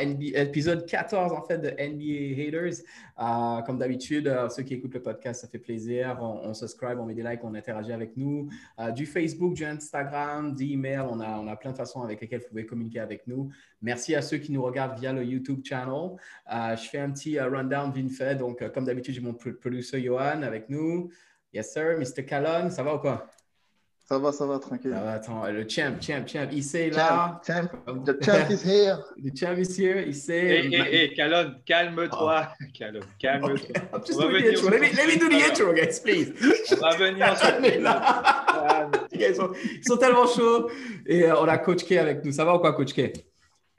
Épisode 14 en fait de NBA Haters. Euh, comme d'habitude, euh, ceux qui écoutent le podcast, ça fait plaisir. On, on subscribe, on met des likes, on interagit avec nous. Euh, du Facebook, du Instagram, d'email, on a, on a plein de façons avec lesquelles vous pouvez communiquer avec nous. Merci à ceux qui nous regardent via le YouTube channel. je fais un petit rundown vite fait. Donc, comme d'habitude, j'ai mon producer Johan avec nous. Yes, sir. Mr. Calon, ça va ou quoi? Ça va, ça va, tranquille. Ça va, attends, le champ, champ, champ, il sait là. Champ, champ, the champ is here. The champ is here, il sait. Hé, hé, hé, Calonne, calme-toi. Oh. Calonne, calme-toi. Okay. Doing the intro. Let me, let me do the intro, guys, please. On va venir sur ils, sont, ils sont tellement chauds. Et euh, on a Coach K avec nous. Ça va ou quoi, Coach K?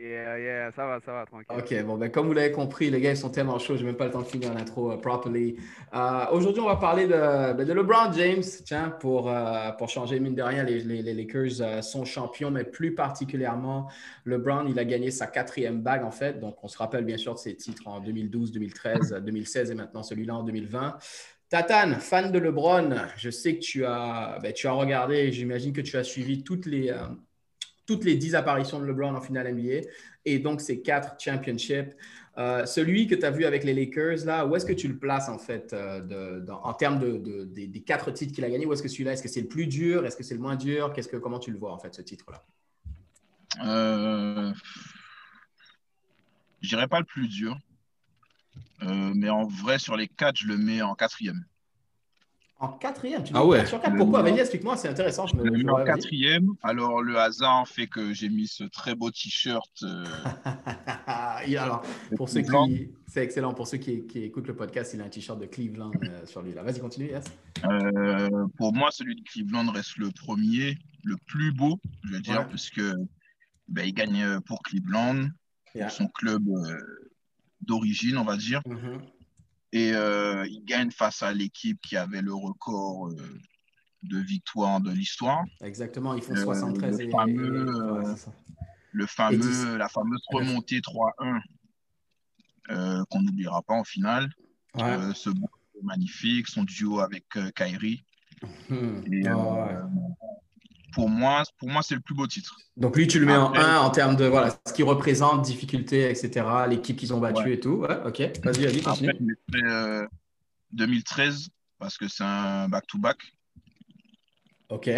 Yeah, yeah, ça va, ça va, tranquille. Ok, bon, ben, comme vous l'avez compris, les gars, ils sont tellement chauds, je n'ai même pas le temps de finir l'intro uh, properly. Uh, Aujourd'hui, on va parler de, ben, LeBron James, tiens, pour, uh, pour changer, mine de rien, les, Lakers sont champions, mais plus particulièrement, LeBron, il a gagné sa quatrième bague, en fait. Donc, on se rappelle bien sûr de ses titres en 2012, 2013, 2016 et maintenant celui-là en 2020. Tatane, fan de LeBron, je sais que tu as, ben, tu as regardé, j'imagine que tu as suivi toutes les, euh, toutes les 10 apparitions de LeBron en finale NBA et donc ces quatre championships. Euh, celui que tu as vu avec les Lakers, là, où est-ce que tu le places en fait euh, en termes de, des, quatre titres qu'il a gagnés? Où est-ce que celui-là, est-ce que c'est le plus dur? Est-ce que c'est le moins dur? Qu'est-ce que, comment tu le vois en fait, ce titre-là? Euh, je dirais pas le plus dur, euh, mais en vrai, sur les quatre, je le mets en quatrième. En quatrième, tu ah ouais. sur quatre. Pourquoi Vas-y, explique-moi, c'est intéressant. Je me, en quatrième. Alors, le hasard fait que j'ai mis ce très beau t-shirt. Euh... alors, pour ceux qui. C'est excellent. Pour ceux qui, qui, écoutent le podcast, il a un t-shirt de Cleveland euh, sur lui. Là. Vas-y, continue, yes. Euh, pour moi, celui de Cleveland reste le premier, le plus beau, je veux dire, parce que ben, il gagne pour Cleveland, pour son club euh, d'origine, on va dire. Mm-hmm. Et euh, il gagne face à l'équipe qui avait le record euh, de victoire de l'histoire. Exactement, ils font 73 euh, le fameux, le fameux la fameuse remontée 3-1 qu'on n'oubliera pas en finale. ce beau magnifique, son duo avec. Hum. Et, oh, pour moi, pour moi c'est le plus beau titre. Donc lui, tu le mets en 1 en termes de voilà, ce qui représente, difficulté, etc., l'équipe qu'ils ont battue et tout. Ouais, ok, vas-y, vas-y, continue. Après, je mettrais, 2013 parce que c'est un back-to-back. Ok.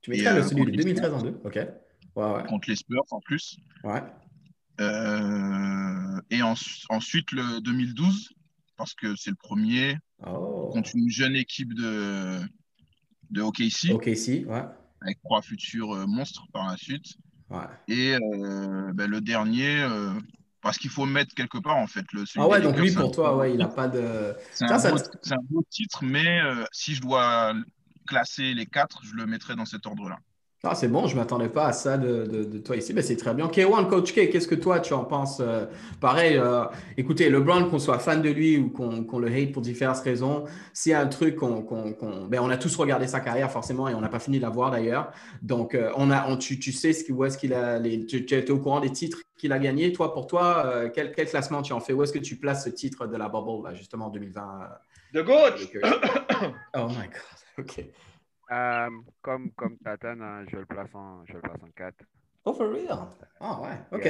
Tu mettrais le, celui de 2013 en 2 Ok. Ouais, ouais. Contre les Spurs en plus. Ouais. Euh, et en, ensuite le 2012 parce que c'est le premier oh. contre une jeune équipe de, de OKC. OKC, ouais avec trois futurs euh, monstres par la suite. Et euh, ben, le dernier, euh, parce qu'il faut mettre quelque part en fait. Le, ah ouais, donc lui pour toi, ouais, il n'a pas de. C'est un, un, beau titre, mais si je dois classer les quatre, je le mettrai dans cet ordre-là. Ah, c'est bon, je ne m'attendais pas à ça de, toi ici. mais c'est très bien. K1, Coach K, qu'est-ce que toi, tu en penses euh, Pareil, euh, écoutez, LeBron, qu'on soit fan de lui ou qu'on le hate pour différentes raisons, c'est un truc qu'on. ben, on a tous regardé sa carrière, forcément, et on n'a pas fini de la voir d'ailleurs. Donc, euh, on a, tu, tu, sais ce, où est-ce qu'il a. Les, tu, tu, es au courant des titres qu'il a gagnés. Toi, pour toi, quel, quel, classement tu en fais? Où est-ce que tu places ce titre de la Bubble, là, justement, en 2020 The GOAT Oh my God, OK. Euh, comme, comme Tatan, hein, je, le place en, je le place en 4. Oh, for real? Ah, ouais, ok.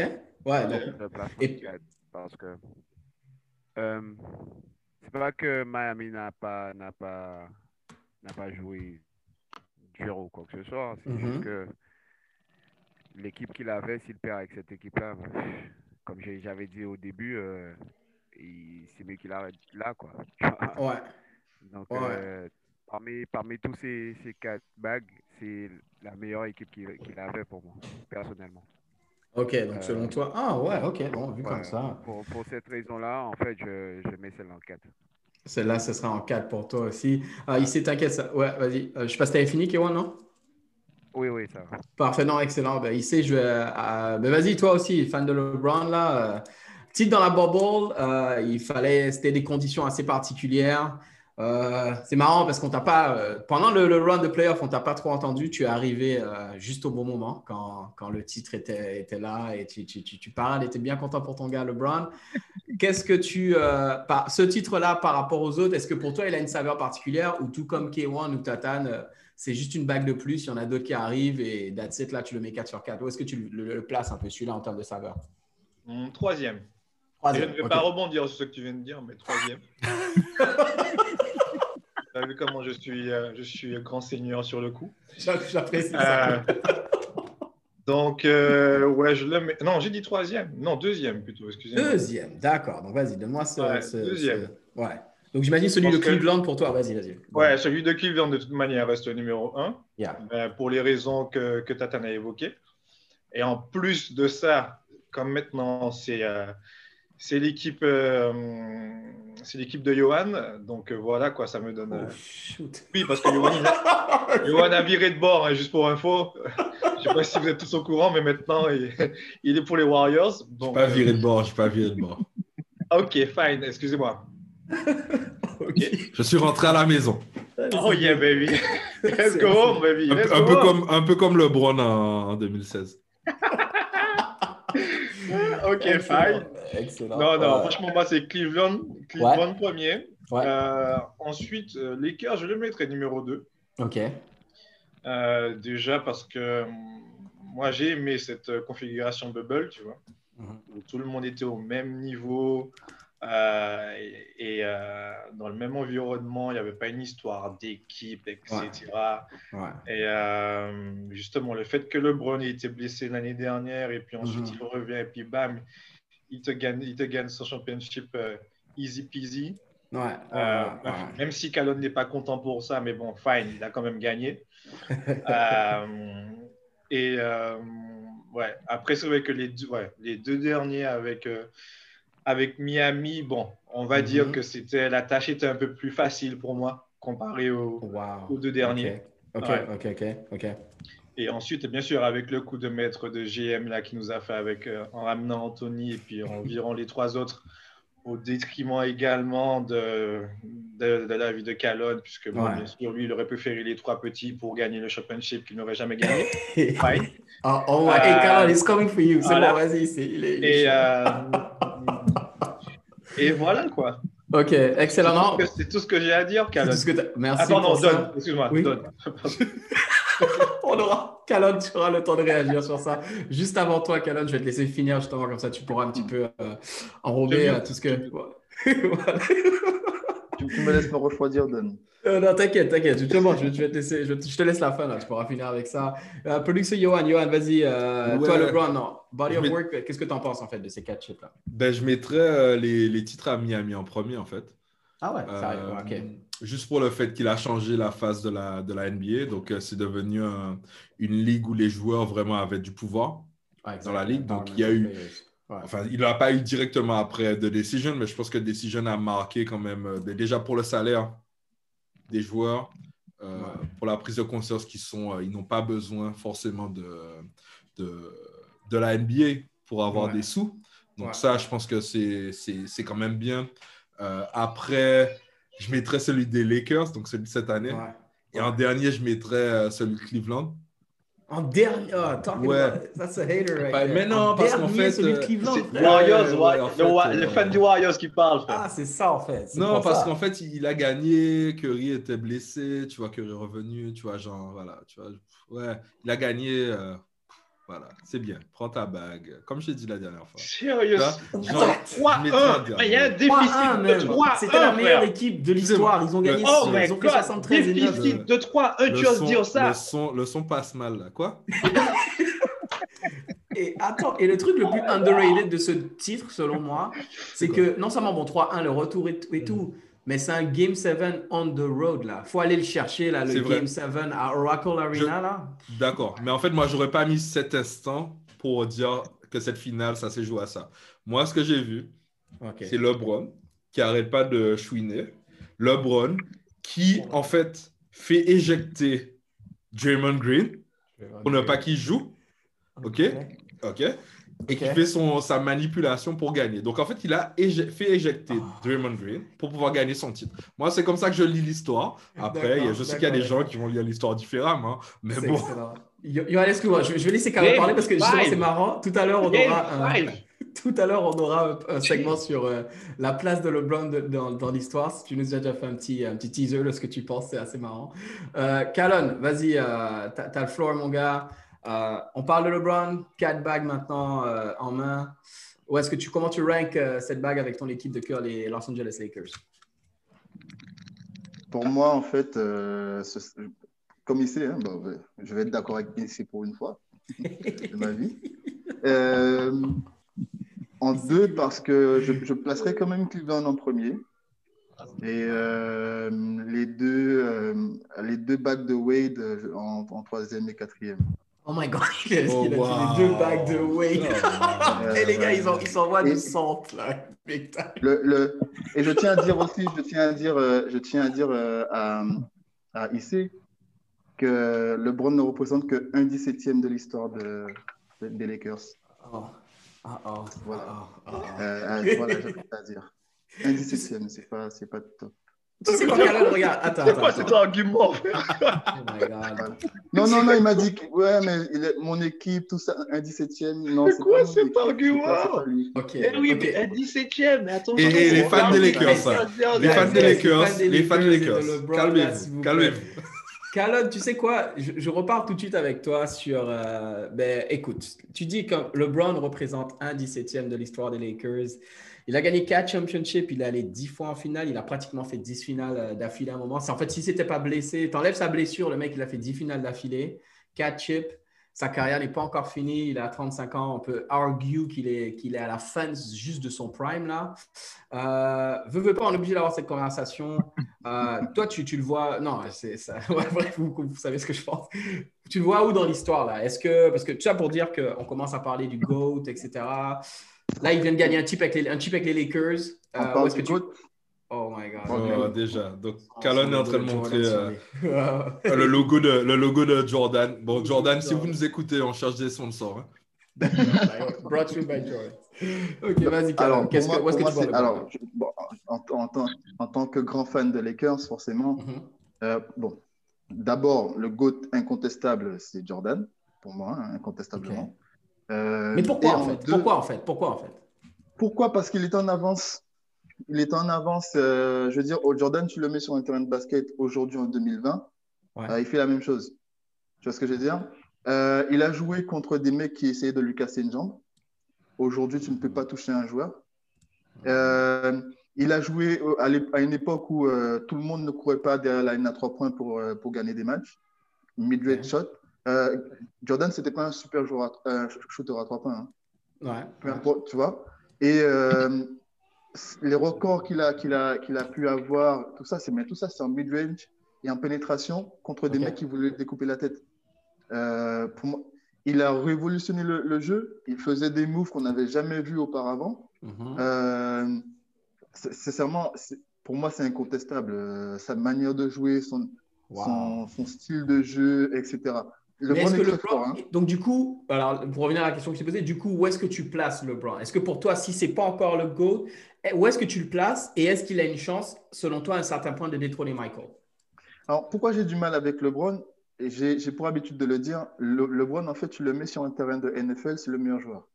Ouais, donc... Je le place en Et... 4 parce que euh, c'est pas que Miami n'a pas, n'a pas, n'a pas joué dur ou quoi que ce soit. C'est juste mm-hmm. que l'équipe qu'il avait, s'il perd avec cette équipe-là, comme j'avais dit au début, euh, c'est mieux qu'il arrête là, quoi. ouais. Donc, ouais. Euh, parmi, parmi tous ces, ces quatre bagues, c'est la meilleure équipe qu'il avait pour moi, personnellement. Ok, donc selon toi. Ah ouais, ok, bon, vu comme ça. Pour, pour cette raison-là, en fait, je, je mets celle-là en 4. Celle-là, ce sera en 4 pour toi aussi. Ah, il s'est t'inquiète ça. Ouais, vas-y. Euh, je sais pas si t'avais fini, Kéwan, non? Oui, oui, ça va. Parfait, non, excellent. Ben, sait, je vais. euh, ben, vas-y, toi aussi, fan de LeBron, là. euh, titre dans la bubble, euh, il fallait. C'était des conditions assez particulières. Euh, c'est marrant parce qu'on t'a pas. euh, pendant le, le run de playoff, on t'a pas trop entendu. Tu es arrivé euh, juste au bon moment quand, quand le titre était, était là et tu, tu, tu, tu parles et tu es bien content pour ton gars LeBron. Qu'est-ce que tu. par, ce titre-là par rapport aux autres, est-ce que pour toi il a une saveur particulière ou tout comme K1 ou Tatane, c'est juste une bague de plus, il y en a d'autres qui arrivent et that's it, là tu le mets 4 sur 4. Où est-ce que tu le, le places un peu celui-là en termes de saveur? Mon troisième. Troisième, je ne vais pas rebondir sur ce que tu viens de dire, mais troisième. Tu as vu comment je suis, euh, je suis grand seigneur sur le coup. J'a- J'apprécie ça. Euh, donc, euh, ouais, je le mets. Non, j'ai dit troisième. Non, deuxième plutôt, excusez-moi. Deuxième, d'accord. Donc vas-y, donne-moi ce, Ouais, ce- deuxième. ce- Ouais. Donc j'imagine celui de que- Cleveland pour toi. Vas-y, vas-y. Ouais, celui de Cleveland, de toute manière, reste le numéro un. Yeah. Pour les raisons que, que Tatane a évoquées. Et en plus de ça, comme maintenant, c'est euh, l'équipe euh, c'est l'équipe de Johan. Donc euh, voilà, quoi, ça me donne. euh, Oh, shoot. Oui, parce que Johan, il a, Johan a viré de bord, hein, juste pour info. Je sais pas si vous êtes tous au courant, mais maintenant, il, il est pour les Warriors. Je Donc, pas euh, viré de bord, je suis pas viré de bord. Ok, fine, excusez-moi. Ok. Je suis rentré à la maison. Oh yeah, baby. Let's go home, baby. Un, Let's peu- un go peu home. comme, un peu comme LeBron en, en 2016. Ok, Excellent. fine. Excellent. Non, non, Ouais. franchement, moi, c'est Cleveland. Cleveland premier. Ouais. Euh, ensuite, euh, Lakers, je le mettrais numéro 2. Ok. Euh, déjà parce que hum, moi, j'ai aimé cette euh, configuration bubble, tu vois, Mhm. où tout le monde était au même niveau euh, et, et, euh, dans le même environnement. Il n'y avait pas une histoire d'équipe, etc. Ouais. Et euh, justement, le fait que LeBron ait été blessé l'année dernière et puis ensuite Mhm. il revient et puis bam, il te gagne, il te gagne son championship euh, easy peasy. Ouais. ouais, Euh, ouais, ouais. Même si Calonne n'est pas content pour ça, mais bon, fine, il a quand même gagné. Euh, et euh, ouais, après, c'est vrai que les deux, ouais, les deux derniers avec, euh, avec Miami, bon, on va Mhm. dire que c'était la tâche était un peu plus facile pour moi comparé aux, Wow. aux deux derniers. Ok, ok, ok, ok. Et ensuite, bien sûr, avec le coup de maître de GM là, qui nous a fait avec, euh, en ramenant Anthony et puis en virant les trois autres, au détriment également de, de, de la vie de Calonne, puisque bon, Ouais. bien sûr, lui, il aurait préféré les trois petits pour gagner le championship qu'il n'aurait jamais gagné. Fine. oh, oh, ouais. Hey, Euh, Carol, he's coming for you. C'est voilà. bon, vas-y. Et, euh, et voilà quoi. Ok, excellent. C'est tout ce que- C'est tout ce que j'ai à dire, Calonne. que Merci Ah, pardon, pour donne, excuse-moi, Oui. donne. Calonne, tu auras le temps de réagir sur ça. Juste avant toi, Calonne, je vais te laisser finir justement comme ça, tu pourras un petit peu euh, enrober euh, tout ce que. Voilà. Tu, tu me laisses me refroidir, Don. Euh, non, t'inquiète, t'inquiète. Justement, je, je vais te laisser, je, je te laisse la fin là. Tu pourras finir avec ça. Euh, Production Johan, Johan, vas-y. euh, Ouais. Toi, LeBron, non. Body Je of work. Qu'est-ce que tu en penses en fait de ces quatre chips là Ben, je mettrais euh, les, les titres à Miami en premier, en fait. Ah ouais, ça arrive. Euh, Ok. Juste pour le fait qu'il a changé la face de la, de la NBA. Donc, euh, c'est devenu un- une ligue où les joueurs vraiment avaient du pouvoir. Ouais, dans la ligue, donc il y a eu-. Ouais. Enfin, il n'a pas eu directement après The Decision, mais je pense que Decision a marqué quand même, euh, ben, déjà pour le salaire des joueurs, euh, Ouais. pour la prise de conscience qu'ils sont, ils n'ont pas besoin forcément de, de, de la NBA pour avoir Ouais. des sous. Donc ça, je pense que c'est quand même bien. Euh, après, je mettrais celui des Lakers, donc celui de cette année. Ouais. Et en dernier, je mettrais euh, celui de Cleveland. En dernier, oh, talking Ouais. about- that's a hater right Bah, there. mais non, En parce qu'en fait, celui de euh, Cleveland, C'est frère. Warriors, ouais, ouais, en le fait, euh, les fans du Warriors qui parlent, frère. Ah, c'est ça en fait. Non, parce qu'en fait, il a gagné, Curry était blessé, tu vois, Curry est revenu, tu vois, genre, voilà, tu vois, ouais, il a gagné, euh, voilà, c'est bien, prends ta bague, comme je t'ai dit la dernière fois. Sérieux? Ça, Attends, genre, je mettrais 3-1. un Il y a un déficit 3-1 de même. 3-1. C'était la meilleure équipe de l'histoire. Ils ont gagné. Oh ils my ont fait god, 73 et 9. déficit de 3-1, tu Le oses son- dire ça? Le son, le son passe mal, là, quoi? Et attends, et le truc le plus underrated de ce titre, selon moi, c'est que non seulement bon 3-1, le retour et, et tout, mais c'est un Game 7 on the road là. Faut aller le chercher là, le. Game 7 à Oracle Arena là. D'accord, mais en fait, moi, j'aurais pas mis cet instant pour dire que cette finale, ça s'est joué à ça. Moi, ce que j'ai vu, c'est LeBron qui arrête pas de chouiner. LeBron qui, en fait, fait éjecter Draymond Green pour ne pas qu'il joue. OK? OK. Et qui fait son, sa manipulation pour gagner. Donc, en fait, il a fait éjecter oh. Draymond Green pour pouvoir gagner son titre. Moi, c'est comme ça que je lis l'histoire. Après, je sais qu'il y a des gens qui vont lire l'histoire différemment. Mais bon. Johan, excuse-moi, je, vais laisser Carole parler parce que c'est marrant. Tout à l'heure, on aura un, tout à l'heure, on aura un, segment sur euh, la place de LeBron dans, dans l'histoire. Si tu nous as déjà fait un petit, un petit teaser de ce que tu penses, c'est assez marrant. Euh, vas-y, euh, t'as le floor, mon gars. Euh, on parle de LeBron, 4 bagues maintenant en main. Où est-ce que tu, comment tu ranks cette bague avec ton équipe de cœur, les Los Angeles Lakers? Pour moi, en fait, comme ici, hein, je vais être d'accord avec ici pour une fois de ma vie. En deux, parce que je, je placerai quand même Cleveland en premier. Et euh, les, deux, euh, les deux bacs de Wade euh, en, troisième et quatrième. Oh my god, il a, oh, dit les deux bacs de Wade. Oh, et les gars, ils, ils s'envoient du centre là. Le, le, et je tiens à dire aussi, je tiens à dire, je tiens à, dire à, à IC que LeBron ne représente que 1 17e de l'histoire de, des Lakers. Oh. Ah, oh, voilà. Ah, ah, euh, voilà, j'ai à dire. Un 17 c'est pas, c'est pas top. Tu sais quoi, regarde, attends. C'est quoi cet argument oh Non, non, non, il m'a dit que, ouais, mais il est, mon équipe, tout ça, un 17ème. Non, c'est quoi cet argument Ok. Eh oui, mais un 17ème, mais attends. Et, les fans des Lakers, Les fans des Lakers, les fans des Lakers. Calmez-vous, calmez-vous. Calonne, tu sais quoi? Je, repars tout de suite avec toi sur. Euh, ben, écoute, tu dis que LeBron représente un 17e de l'histoire des Lakers. Il a gagné 4 championships, il est allé 10 fois en finale, il a pratiquement fait 10 finales euh, d'affilée à un moment. En fait, si n'était pas blessé, tu sa blessure, le mec, il a fait 10 finales d'affilée, 4 chips. Sa carrière n'est pas encore finie. Il a 35 ans. On peut argue qu'il est, qu'il est à la fin juste de son prime là. Euh, veux, veux pas, on est obligé d'avoir cette conversation. Euh, toi, tu, tu, le vois. Non, c'est ça. bref, vous, vous, savez ce que je pense. Tu le vois où dans l'histoire là? Est-ce que. Parce que tu as pour dire qu'on commence à parler du GOAT, etc. Là, il vient de gagner un type avec les, un type avec les Lakers. Euh, est-ce que tu. Oh my God. Oh, déjà. Donc, Calon est en train de montrer euh, le, logo de, le logo de Jordan. Bon, Jordan, si vous nous écoutez, on cherche des sponsors. Hein. Brought to you by Jordan. Ok, vas-y, Calon. Qu'est-ce que, est-ce que tu Alors, bon, en, en, en, tant que grand fan de Lakers, forcément, mm-hmm. euh, bon, d'abord, le GOAT incontestable, c'est Jordan, pour moi, hein, incontestablement. Euh, Mais pourquoi en, fait? Pourquoi en fait? Pourquoi en fait? Pourquoi? Parce qu'il est en avance il est en avance. Euh, je veux dire, au Jordan, tu le mets sur un terrain de basket aujourd'hui en 2020, euh, il fait la même chose. Tu vois ce que je veux dire? Euh, Il a joué contre des mecs qui essayaient de lui casser une jambe. Aujourd'hui, tu ne peux pas toucher un joueur. il a joué à, une époque où tout le monde ne courait pas derrière la ligne à trois points pour, pour gagner des matchs. Mid-range shot. Jordan, c'était pas un super joueur, un shooter à trois points. Hein. Ouais, tu vois. Et les records qu'il a, qu'il a, qu'il a pu avoir, tout ça, c'est, mais tout ça, c'est en mid-range et en pénétration contre des mecs qui voulaient découper la tête. Euh, pour moi, il a révolutionné le, jeu. Il faisait des moves qu'on n'avait jamais vus auparavant. Mm-hmm. Euh, sincèrement, pour moi, c'est incontestable. Euh, sa manière de jouer, son, son, son, style de jeu, etc. Hein. Donc, du coup, alors, pour revenir à la question que t'ai posée, du coup, où est-ce que tu places LeBron Est-ce que pour toi, si ce n'est pas encore le GOAT, eh, où est-ce que tu le places et est-ce qu'il a une chance, selon toi, à un certain point, de détrôner Michael? Alors, pourquoi j'ai du mal avec LeBron? Et j'ai pour habitude de le dire, le, LeBron, en fait, tu le mets sur un terrain de NFL, c'est le meilleur joueur.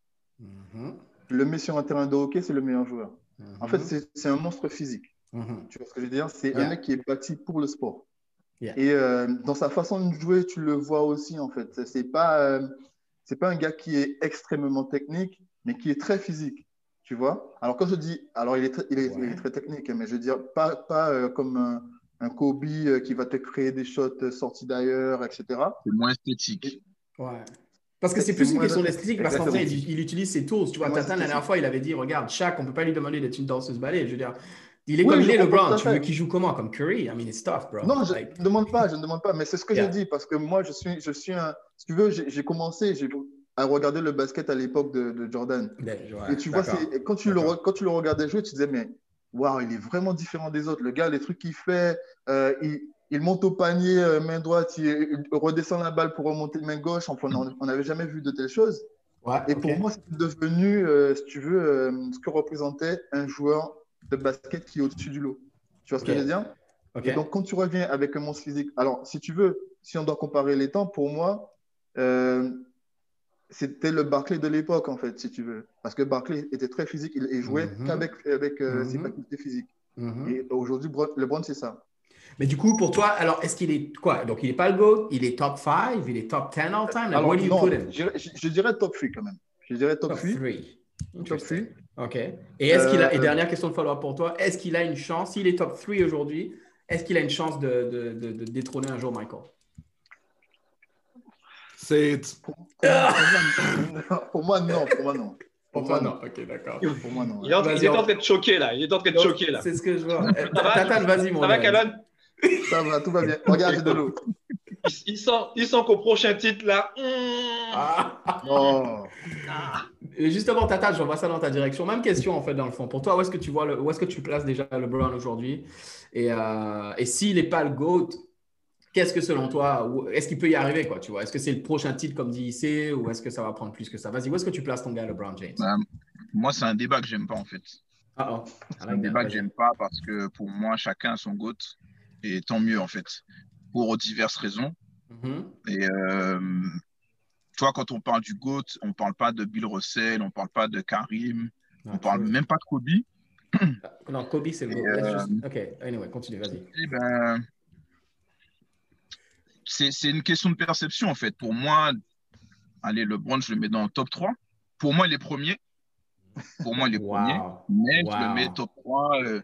Mm-hmm. Le mets sur un terrain de hockey, c'est le meilleur joueur. En fait, mm-hmm. c'est un monstre physique. Mm-hmm. Tu vois ce que je veux dire? C'est un mec qui est bâti pour le sport. Et euh, dans sa façon de jouer, tu le vois aussi, en fait. C'est pas, euh, c'est pas un gars qui est extrêmement technique, mais qui est très physique. Tu vois Alors, quand je dis. Alors, il est, très, il est, très technique, mais je veux dire, pas, pas euh, comme un, un, Kobe qui va te créer des shots sortis d'ailleurs, etc. C'est moins esthétique. Ouais. Parce que c'est plus une question d'esthétique, parce qu'en fait, il, utilise ses tools. Tu vois, Tata, la dernière fois, il avait dit Regarde, chaque, on ne peut pas lui demander d'être une danseuse ballet. Je veux dire, il est comme il est, LeBron. Tu veux qu'il joue comment? Comme Curry? I mean, it's tough, bro. Non, je ne demande pas, je ne demande pas. Mais c'est ce que j'ai dit parce que moi, je suis, je suis un. Si tu veux, j'ai commencé à regarder le basket à l'époque de, Jordan. Ben, et tu vois, quand tu, le, quand tu le regardais jouer, tu disais, mais waouh, il est vraiment différent des autres. Le gars, les trucs qu'il fait, euh, il, il monte au panier, euh, main droite, il, redescend la balle pour remonter main gauche. Enfin, on n'avait jamais vu de telles choses. et pour moi, c'est devenu, euh, si tu veux, ce que représentait un joueur de basket qui est au-dessus du lot. Tu vois ce que je veux dire? Et donc, quand tu reviens avec un monstre physique, alors si tu veux, si on doit comparer les temps, pour moi, c'était le Barclay de l'époque, en fait, si tu veux. Parce que Barclay était très physique, il, jouait mhm. qu'avec avec, ses mhm. facultés physiques. Mhm. Et aujourd'hui, LeBron, c'est ça. Mais du coup, pour toi, alors, est-ce qu'il est quoi? Donc, il n'est pas le GOAT, il est top 5, il est top 10 all time? Alors, do you non, put him? Je, dirais top 3 quand même. Je dirais top, 3. Top 3. OK. Et, est-ce qu'il a, et euh, dernière question de follow-up pour toi, est-ce qu'il a une chance, s'il est top 3 aujourd'hui, est-ce qu'il a une chance de, de, de, de, détrôner un jour Michael? C'est pour moi, non. Pour moi, non. Pour toi, non. Ok, d'accord. Pour moi, non. Il est, en, train de choquer, là. Il est en train de choquer, là. C'est ce que je vois. Tatane, vas-y, mon Ça va, Calonne? Ça va, tout va bien. Regarde, j'ai de l'eau. Il, sent, il sent qu'au prochain titre, là. Ah. Oh. Et justement, Tata, je vois ça dans ta direction. Même question, en fait, dans le fond. Pour toi, où est-ce que tu vois le, où est-ce que tu places déjà le LeBron aujourd'hui? Et, euh, et s'il n'est pas le GOAT, qu'est-ce que selon toi, est-ce qu'il peut y arriver, quoi, tu vois? Est-ce que c'est le prochain titre comme dit IC ou est-ce que ça va prendre plus que ça? Vas-y, où est-ce que tu places ton gars, LeBron James? Bah, Moi, c'est un débat que j'aime pas, en fait. Ah, oh. C'est un débat que j'aime pas parce que pour moi, chacun a son GOAT et tant mieux, en fait, pour diverses raisons. Mm-hmm. Et euh, toi, quand on parle du GOAT, on parle pas de Bill Russell, on parle pas de Karim, on on parle même pas de Kobe. Non, Kobe, c'est le GOAT. Euh, ok, anyway, continue, vas-y. Ben, c'est une question de perception, en fait. Pour moi, allez, LeBron, je le mets dans le top 3. Pour moi, il est premier. Pour moi, il est premier. Mais je le mets top 3 euh,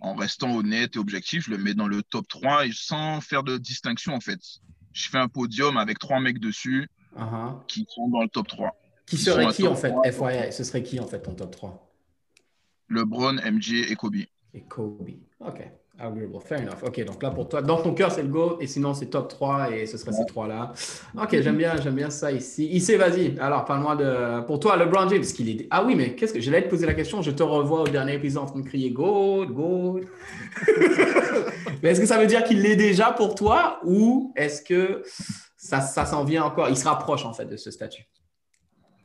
en restant honnête et objectif. Je le mets dans le top 3 et sans faire de distinction, en fait. Je fais un podium avec trois mecs dessus uh-huh. qui sont dans le top 3. Qui serait qui, en fait FYI, ce serait qui, en fait, ton top 3 LeBron, MJ et Kobe. Et Kobe. OK. Agreeable, fair enough. OK, donc là pour toi, dans ton cœur, c'est le go et sinon c'est top 3 et ce serait ces trois-là. OK, j'aime bien, j'aime bien ça ici. Ici, vas-y. Alors, parle-moi de. Pour toi, LeBron James, qu'il est. Ah oui, mais qu'est-ce que. Je vais te poser la question. Je te revois au dernier épisode en train de crier Go, Go. mais est-ce que ça veut dire qu'il l'est déjà pour toi ou est-ce que ça, ça s'en vient encore Il se rapproche en fait de ce statut?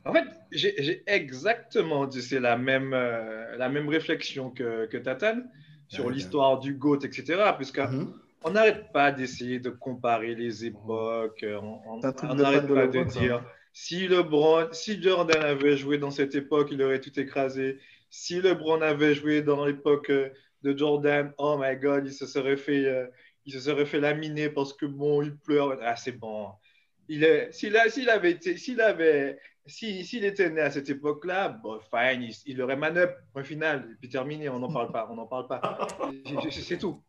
En fait, j'ai exactement dit, c'est la même, euh, la même réflexion que, que Tatane sur l'histoire du GOAT, etc. Puisqu'on mm-hmm. n'arrête pas d'essayer de comparer les époques. On n'arrête pas de dire si LeBron, si Jordan avait joué dans cette époque, il aurait tout écrasé. Si LeBron avait joué dans l'époque euh, de Jordan, oh my God, il se serait fait, euh, il se serait fait laminer parce que bon, il pleure. Ah, c'est bon. Il est, s'il, avait été, s'il avait s'il était né à cette époque-là, bon, fine, il, aurait manœuvre, point final, et puis terminé, on n'en parle pas, on n'en parle pas. C'est tout,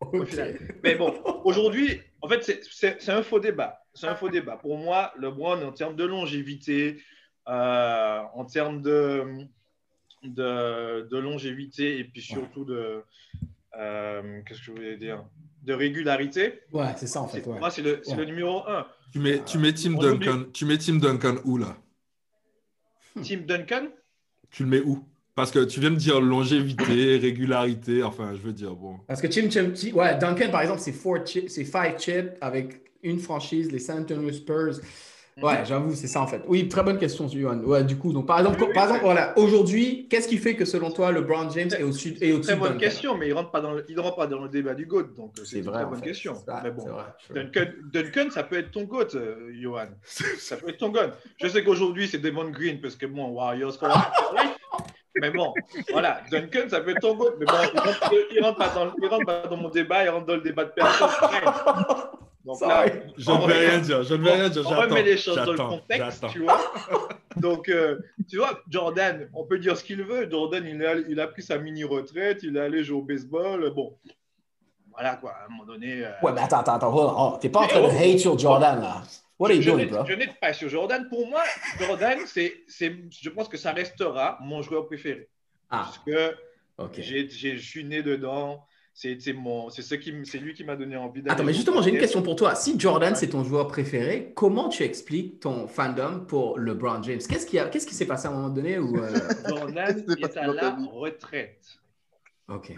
Mais bon, aujourd'hui, en fait, c'est un faux débat. C'est un faux débat. Pour moi, LeBron, en termes de longévité, euh, en termes de, de, longévité, et puis surtout de, euh, qu'est-ce que je voulais dire, de régularité. Ouais, c'est ça en fait. Moi, c'est le, le, numéro un. Tu mets, tu mets Tim Duncan, tu mets Tim Duncan où là? Tim Duncan Tu le mets où? Parce que tu viens de dire longévité, régularité, enfin, je veux dire, bon. Parce que Tim, Tim, ouais, Duncan, par exemple, c'est 5 chips avec une franchise, les San Antonio Spurs. Ouais, mhm. j'avoue, c'est ça en fait. Oui, très bonne question, Johan. Ouais, du coup, donc par exemple, par exemple voilà, aujourd'hui, qu'est-ce qui fait que selon toi, le Brown James est au-dessus est au Très bonne question, mais il ne rentre, pas dans le, il rentre pas dans le débat du GOAT, donc euh, c'est une très bonne question. mais bon, Duncan, Duncan, ça peut être ton GOAT, euh, Johan. ça peut être ton GOAT. Je sais qu'aujourd'hui, c'est Devon Green, parce que bon, Warriors, mais bon, voilà, Duncan, ça peut être ton GOAT, mais bon, il ne rentre, pas dans, il rentre pas dans mon débat, il rentre dans le débat de personne. Donc là, je ne vais rien dire. Je ne vais rien dire. On remet les choses dans le contexte, tu vois. Donc, euh, tu vois, Jordan, on peut dire ce qu'il veut. Jordan, il a, il a pris sa mini-retraite, il est allé jouer au baseball. Bon, voilà quoi, à un moment donné. Euh... Ouais, mais attends, attends, attends. T'es pas en train de hate sur Jordan, là. What are you doing, bro? Je n'ai pas sur Jordan. Pour moi, Jordan, c'est, je pense que ça restera mon joueur préféré. Ah. Parce que okay. je suis né dedans c'est c'est lui qui m'a donné envie d'aller. Attends, mais justement, j'ai une question pour toi. Si Jordan, c'est ton joueur préféré, comment tu expliques ton fandom pour LeBron James? Qu'est-ce qui, qu'est-ce qui s'est passé à un moment donné où, euh, Jordan est à la retraite. Ok.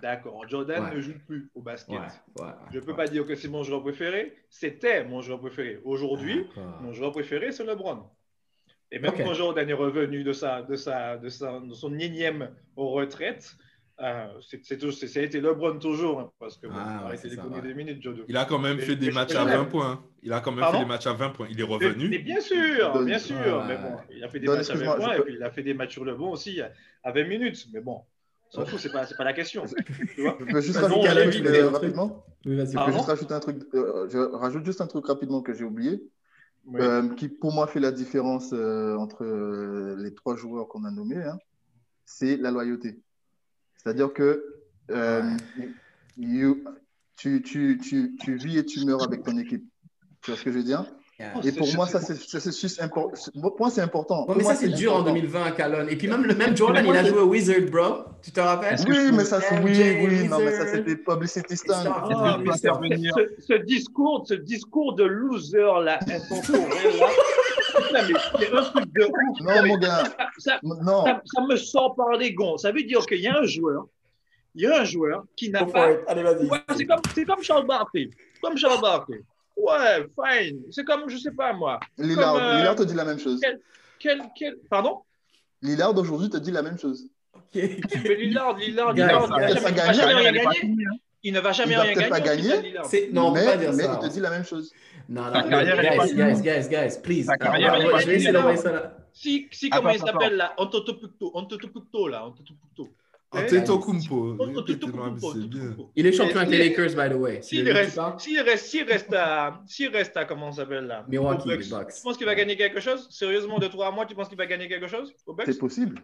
D'accord, Jordan ne joue plus au basket. je ne peux pas dire que c'est mon joueur préféré. C'était mon joueur préféré. Aujourd'hui, mon joueur préféré, c'est LeBron. Et même quand Jordan est revenu de, sa, de, sa, de, sa, de son énième retraite, euh, c'est, ça a été LeBron toujours, hein, parce que ah, des minutes, Il a quand même fait des matchs à 20 points. Hein. Il a quand même fait des matchs à 20 points. Il est revenu. Mais, bien sûr, bien sûr. Mais bon, il a fait des matchs à 20 points et puis il a fait des matchs sur le bon aussi à 20 minutes. Mais bon, s'en fout, c'est pas, pas la question. je peux juste rajouter un truc euh, rapidement. je, juste rajouter un truc, euh, je rajoute juste un truc rapidement que j'ai oublié. Euh, qui pour moi fait la différence euh, entre euh, les trois joueurs qu'on a nommés, hein, c'est la loyauté. C'est-à-dire que tu, tu, tu, tu vis et tu meurs avec ton équipe. Tu vois ce que je veux dire? Et pour moi, ça, c'est juste important. Pour moi, c'est important. mais ça, c'est dur en 2020 à Calonne. Et puis même le même Jordan, il a joué au Wizard, bro. Tu te rappelles? Oui, mais ça, c'est oui, oui. Non, mais ça, c'était publicity stunt. ce, discours, ce discours de loser là, intemporel là. C'est un truc de ouf. Non, mon gars. Ça, non. ça, me sort par les gonds. Ça veut dire qu'il y a un joueur, il y a un joueur qui n'a pas. Allez, vas-y. c'est comme, comme Charles Barkley. Comme Charles Barkley. Ouais, fine. C'est comme, je sais pas moi. Lillard, euh, Lillard te dit la même chose. Quel, quel, Pardon? Lillard d'aujourd'hui te dit la même chose. Mais Lillard, Lillard, Lillard, il ne va jamais rien gagner. Il ne va jamais rien gagner. pas gagner. Non, on mais, peut pas dire mais ça. il te dit la même chose. Non, non, guys, guys, guys, guys, please. Je vais essayer d'envoyer ça là. Si, si comment il s'appelle là, Antetokounmpo, Antetokounmpo là, Antetokounmpo. Antetokounmpo. Il est champion avec les Lakers, by the way. S'il reste, s'il reste, s'il reste à, s'il reste à, comment ça s'appelle là? Milwaukee, Bucks. Tu penses qu'il va gagner quelque chose? Sérieusement, de 3 à mois, tu penses qu'il va gagner quelque chose au Bucks? C'est possible.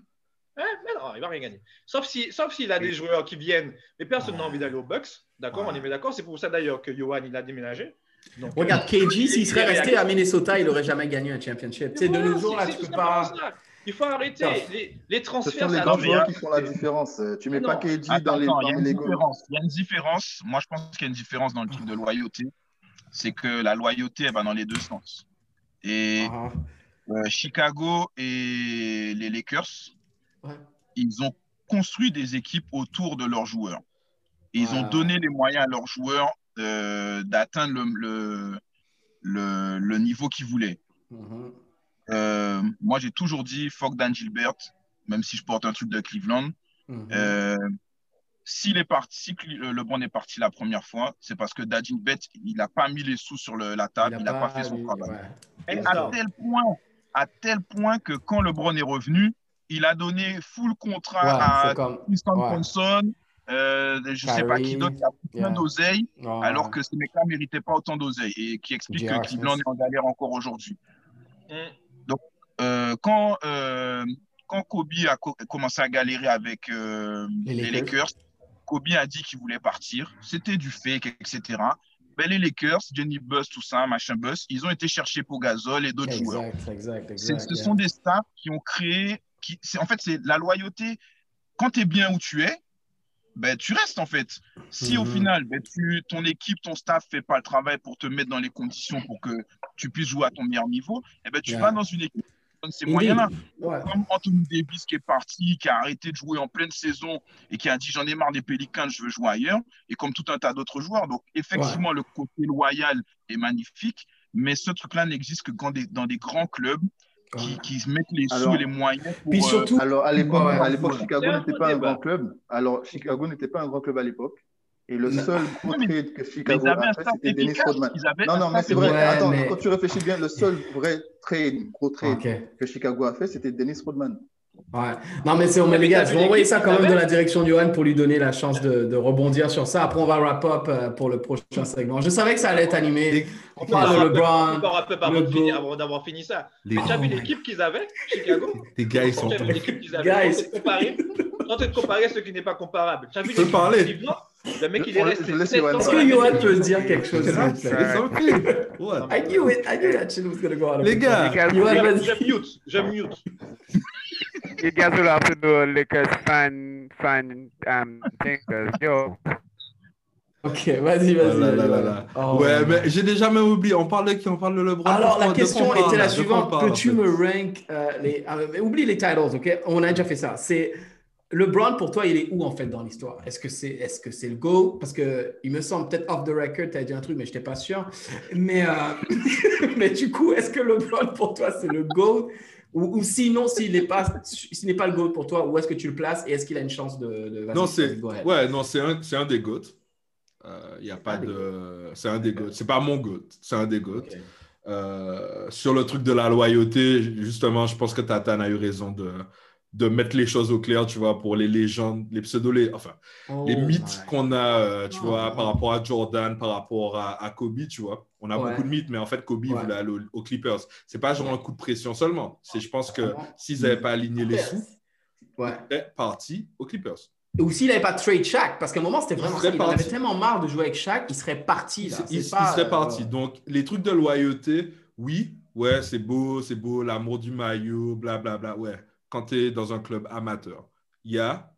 Hein? mais non, il va rien gagner. Sauf s'il si, sauf s'il a des joueurs qui viennent, mais personne n'a envie d'aller au Bucks. D'accord, on est bien d'accord. C'est pour ça d'ailleurs que Johan il a déménagé. Donc, Regarde, KG, s'il serait resté à Minnesota, il n'aurait jamais gagné un championship. Tu sais, de nos jours, là, tu peux pas. Il faut arrêter les, les, transferts. Ce sont les grands joueurs qui font la différence. Tu mets pas KD dans les, dans il, y les différence. il y a une différence. Moi, je pense qu'il y a une différence dans le type de loyauté. C'est que la loyauté, elle va dans les deux sens. Et uh-huh. euh, Chicago et les Lakers, ils ont construit des équipes autour de leurs joueurs. Et ils ont donné les moyens à leurs joueurs euh, d'atteindre le, le, le, niveau qu'ils voulaient. Uh-huh. Euh, moi, j'ai toujours dit fuck Dan Gilbert, même si je porte un truc de Cleveland. Mhm. Euh, s'il est parti, si LeBron est parti la première fois, c'est parce que Dan Gilbert, il n'a pas mis les sous sur la table, il n'a pas, fait son travail. Et à tel, point, à tel point que quand LeBron est revenu, il a donné full contrat à Tristan Thompson, euh, je ne sais pas qui d'autre qui a plein d'oseille, alors que ces mecs-là ne méritaient pas autant d'oseille et qui explique que Cleveland est en galère encore aujourd'hui. Mm. Euh, quand, euh, quand Kobe a commencé à galérer avec euh, les, Lakers. Kobe a dit qu'il voulait partir. C'était du fake, etc. Ben, les Lakers, Jenny Buss, tout ça, machin Buss, ils ont été chercher pour Gasol et d'autres joueurs. Exact, ce sont des staffs qui ont créé. Qui, en fait, c'est la loyauté. Quand tu es bien où tu es, ben, tu restes en fait. Si au mhm. final, ben, tu, ton équipe, ton staff fait pas le travail pour te mettre dans les conditions pour que tu puisses jouer à ton meilleur niveau, eh ben, tu vas dans une équipe ces moyens-là. Comme Anthony Davis qui est parti, qui a arrêté de jouer en pleine saison et qui a dit j'en ai marre des Pelicans, je veux jouer ailleurs, et comme tout un tas d'autres joueurs. Donc effectivement, le côté loyal est magnifique, mais ce truc-là n'existe que dans des, dans des grands clubs qui, qui mettent les sous et les moyens. Pour, puis surtout, euh, alors à l'époque, Chicago n'était pas un grand club. Alors Chicago n'était pas un grand club à l'époque. Et le seul gros trade que Chicago a fait, c'était Dennis Rodman. Non, non, mais c'est vrai. Attends, quand tu réfléchis bien, le seul vrai trade, gros trade que Chicago a fait, c'était Dennis Rodman. Ouais. Non, mais c'est mais les gars, je vais envoyer ça quand même dans la direction de Johan pour lui donner la chance de, de, rebondir sur ça. Après, on va wrap up euh, pour le prochain segment. Je savais que ça allait être animé. On parle de LeBron. Avant d'avoir fini ça. tu as vu l'équipe qu'ils avaient, Chicago Les gars, ils sont. L'équipe qu'ils avaient. Tentez de comparer ce qui n'est pas comparable. Tu as vu Je peux parler. Le mec, il est resté. Est-ce que Johan peut dire quelque chose I knew it. I knew that shit was going to go out. Les gars, je mute. Je mute. You guys will have to do Lakers fan, fan um, thinkers. Yo. Ok, vas-y, vas-y. Oh, ouais, mais j'ai déjà même oublié. On parle de qui? On parle de LeBron. Alors, la question était la suivante. Peux-tu me rank euh, les. Euh, oublie les titles, ok? On a déjà fait ça. C'est LeBron, pour toi, il est où en fait dans l'histoire? Est-ce que c'est est -ce c'est le GOAT? Parce qu'il me semble, peut-être off the record, tu as dit un truc, mais je n'étais pas sûr. Mais, euh, mais du coup, est-ce que LeBron, pour toi, c'est le GOAT? Ou, sinon, s'il n'est pas, n'est pas le GOAT pour toi, où est-ce que tu le places et est-ce qu'il a une chance de. non, c'est ouais, non, c'est un, un, des GOAT. Il euh, y a pas de. C'est un des GOAT. C'est pas mon GOAT, c'est un des GOAT. Euh, sur le truc de la loyauté, justement, je pense que Tatane a eu raison de, de mettre les choses au clair, tu vois, pour les légendes, les pseudo, les, enfin, les oh mythes qu'on a, euh, tu vois, par rapport à Jordan, par rapport à, Kobe, tu vois. On a beaucoup de mythes, mais en fait, Kobe voulait aller aux, Clippers. C'est pas genre un coup de pression seulement. C'est, je pense que s'ils n'avaient pas aligné les sous, ouais. parti aux Clippers. Ou s'il n'avait pas trade Shaq, parce qu'à un moment, c'était vraiment il, il avait tellement marre de jouer avec Shaq, il serait parti. Là. Il, serait parti. Donc, les trucs de loyauté, oui, ouais, c'est beau, c'est beau, l'amour du maillot, blablabla, bla, bla, ouais quand tu es dans un club amateur. Il y a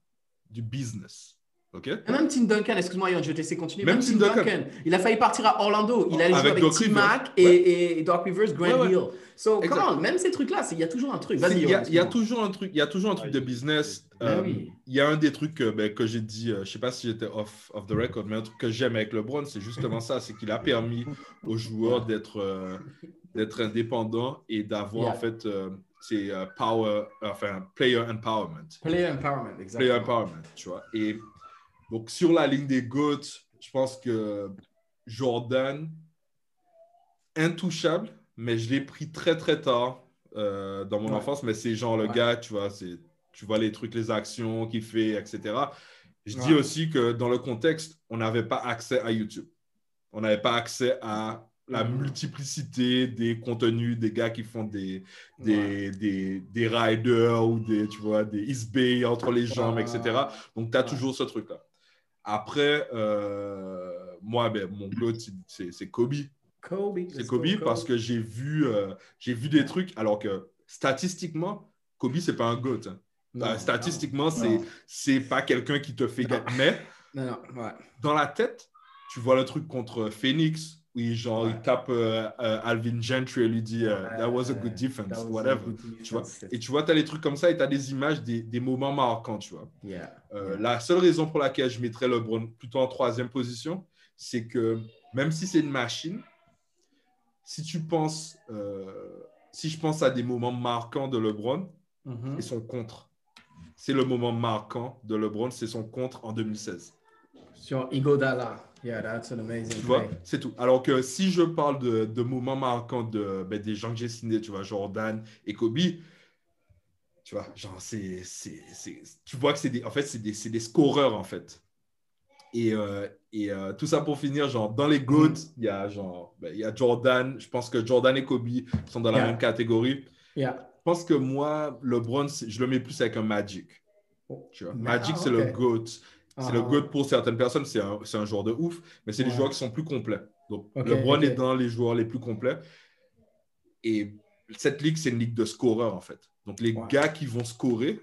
du business. ok? Même Tim Duncan, excuse-moi, je vais te laisser continuer. Même, Tim Duncan. il a failli partir à Orlando. Il allait jouer avec Doc Tim Mac et, et, Doc Rivers, Grant Hill. So, comment même ces trucs-là, il y a toujours un truc. Vas-y. Il, y a toujours un truc, il y a toujours un truc de business. Euh, il y a un des trucs que, ben, que j'ai dit, euh, je sais pas si j'étais off, off the record, mais un truc que j'aime avec LeBron, c'est justement ça, c'est qu'il a permis aux joueurs d'être euh, d'être indépendants et d'avoir en fait c'est euh, power, enfin, player empowerment. Player empowerment, exactement. Player empowerment, tu vois. Et donc, sur la ligne des GOAT, je pense que Jordan, intouchable, mais je l'ai pris très, très tard euh, dans mon enfance. Mais c'est genre le gars, tu vois, c'est, tu vois les trucs, les actions qu'il fait, etc. Je dis aussi que dans le contexte, on n'avait pas accès à YouTube. On n'avait pas accès à la mm. multiplicité des contenus des gars qui font des, des, des, des, riders ou des, tu vois, des entre les jambes, etc. Donc, tu as toujours ce truc-là. Après, euh, moi, ben, mon goût, c'est Kobe. Kobe. C'est Kobe, parce que j'ai vu, euh, j'ai vu des trucs, alors que statistiquement, Kobe, c'est pas un GOAT. Hein. Euh, statistiquement, c'est c'est pas quelqu'un qui te fait gagner. Mais dans la tête, tu vois le truc contre Phoenix, oui, genre, il tape euh, euh, Alvin Gentry et lui dit euh, That was a good defense, whatever. tu vois? Et tu vois, tu as des trucs comme ça et tu as des images, des, des, moments marquants, tu vois? La seule raison pour laquelle je mettrais LeBron plutôt en troisième position, c'est que même si c'est une machine, si tu penses, si je pense à des moments marquants de LeBron, mm-hmm. c'est son contre. C'est le moment marquant de LeBron, c'est son contre en 2016. Sur Igodala. Yeah, that's an amazing tu vois, c'est tout. Alors que si je parle de, de moments marquants de, ben, des gens que j'ai signés, tu vois, Jordan et Kobe, tu vois, genre, c'est, c'est, tu vois que c'est des, en fait, c'est des, des, scoreurs, en fait. Et, euh, et euh, tout ça pour finir, genre, dans les GOAT, mm. il y a genre, ben, y a Jordan, je pense que Jordan et Kobe sont dans la même catégorie. Yeah. Je pense que moi, LeBron, je le mets plus avec un Magic. Tu vois? Magic, c'est le GOAT. C'est le ah. good pour certaines personnes, c'est un, un, joueur de ouf, mais c'est des joueurs qui sont plus complets. Donc, LeBron est dans les joueurs les plus complets. Et cette ligue, c'est une ligue de scoreurs, en fait. Donc, les gars qui vont scorer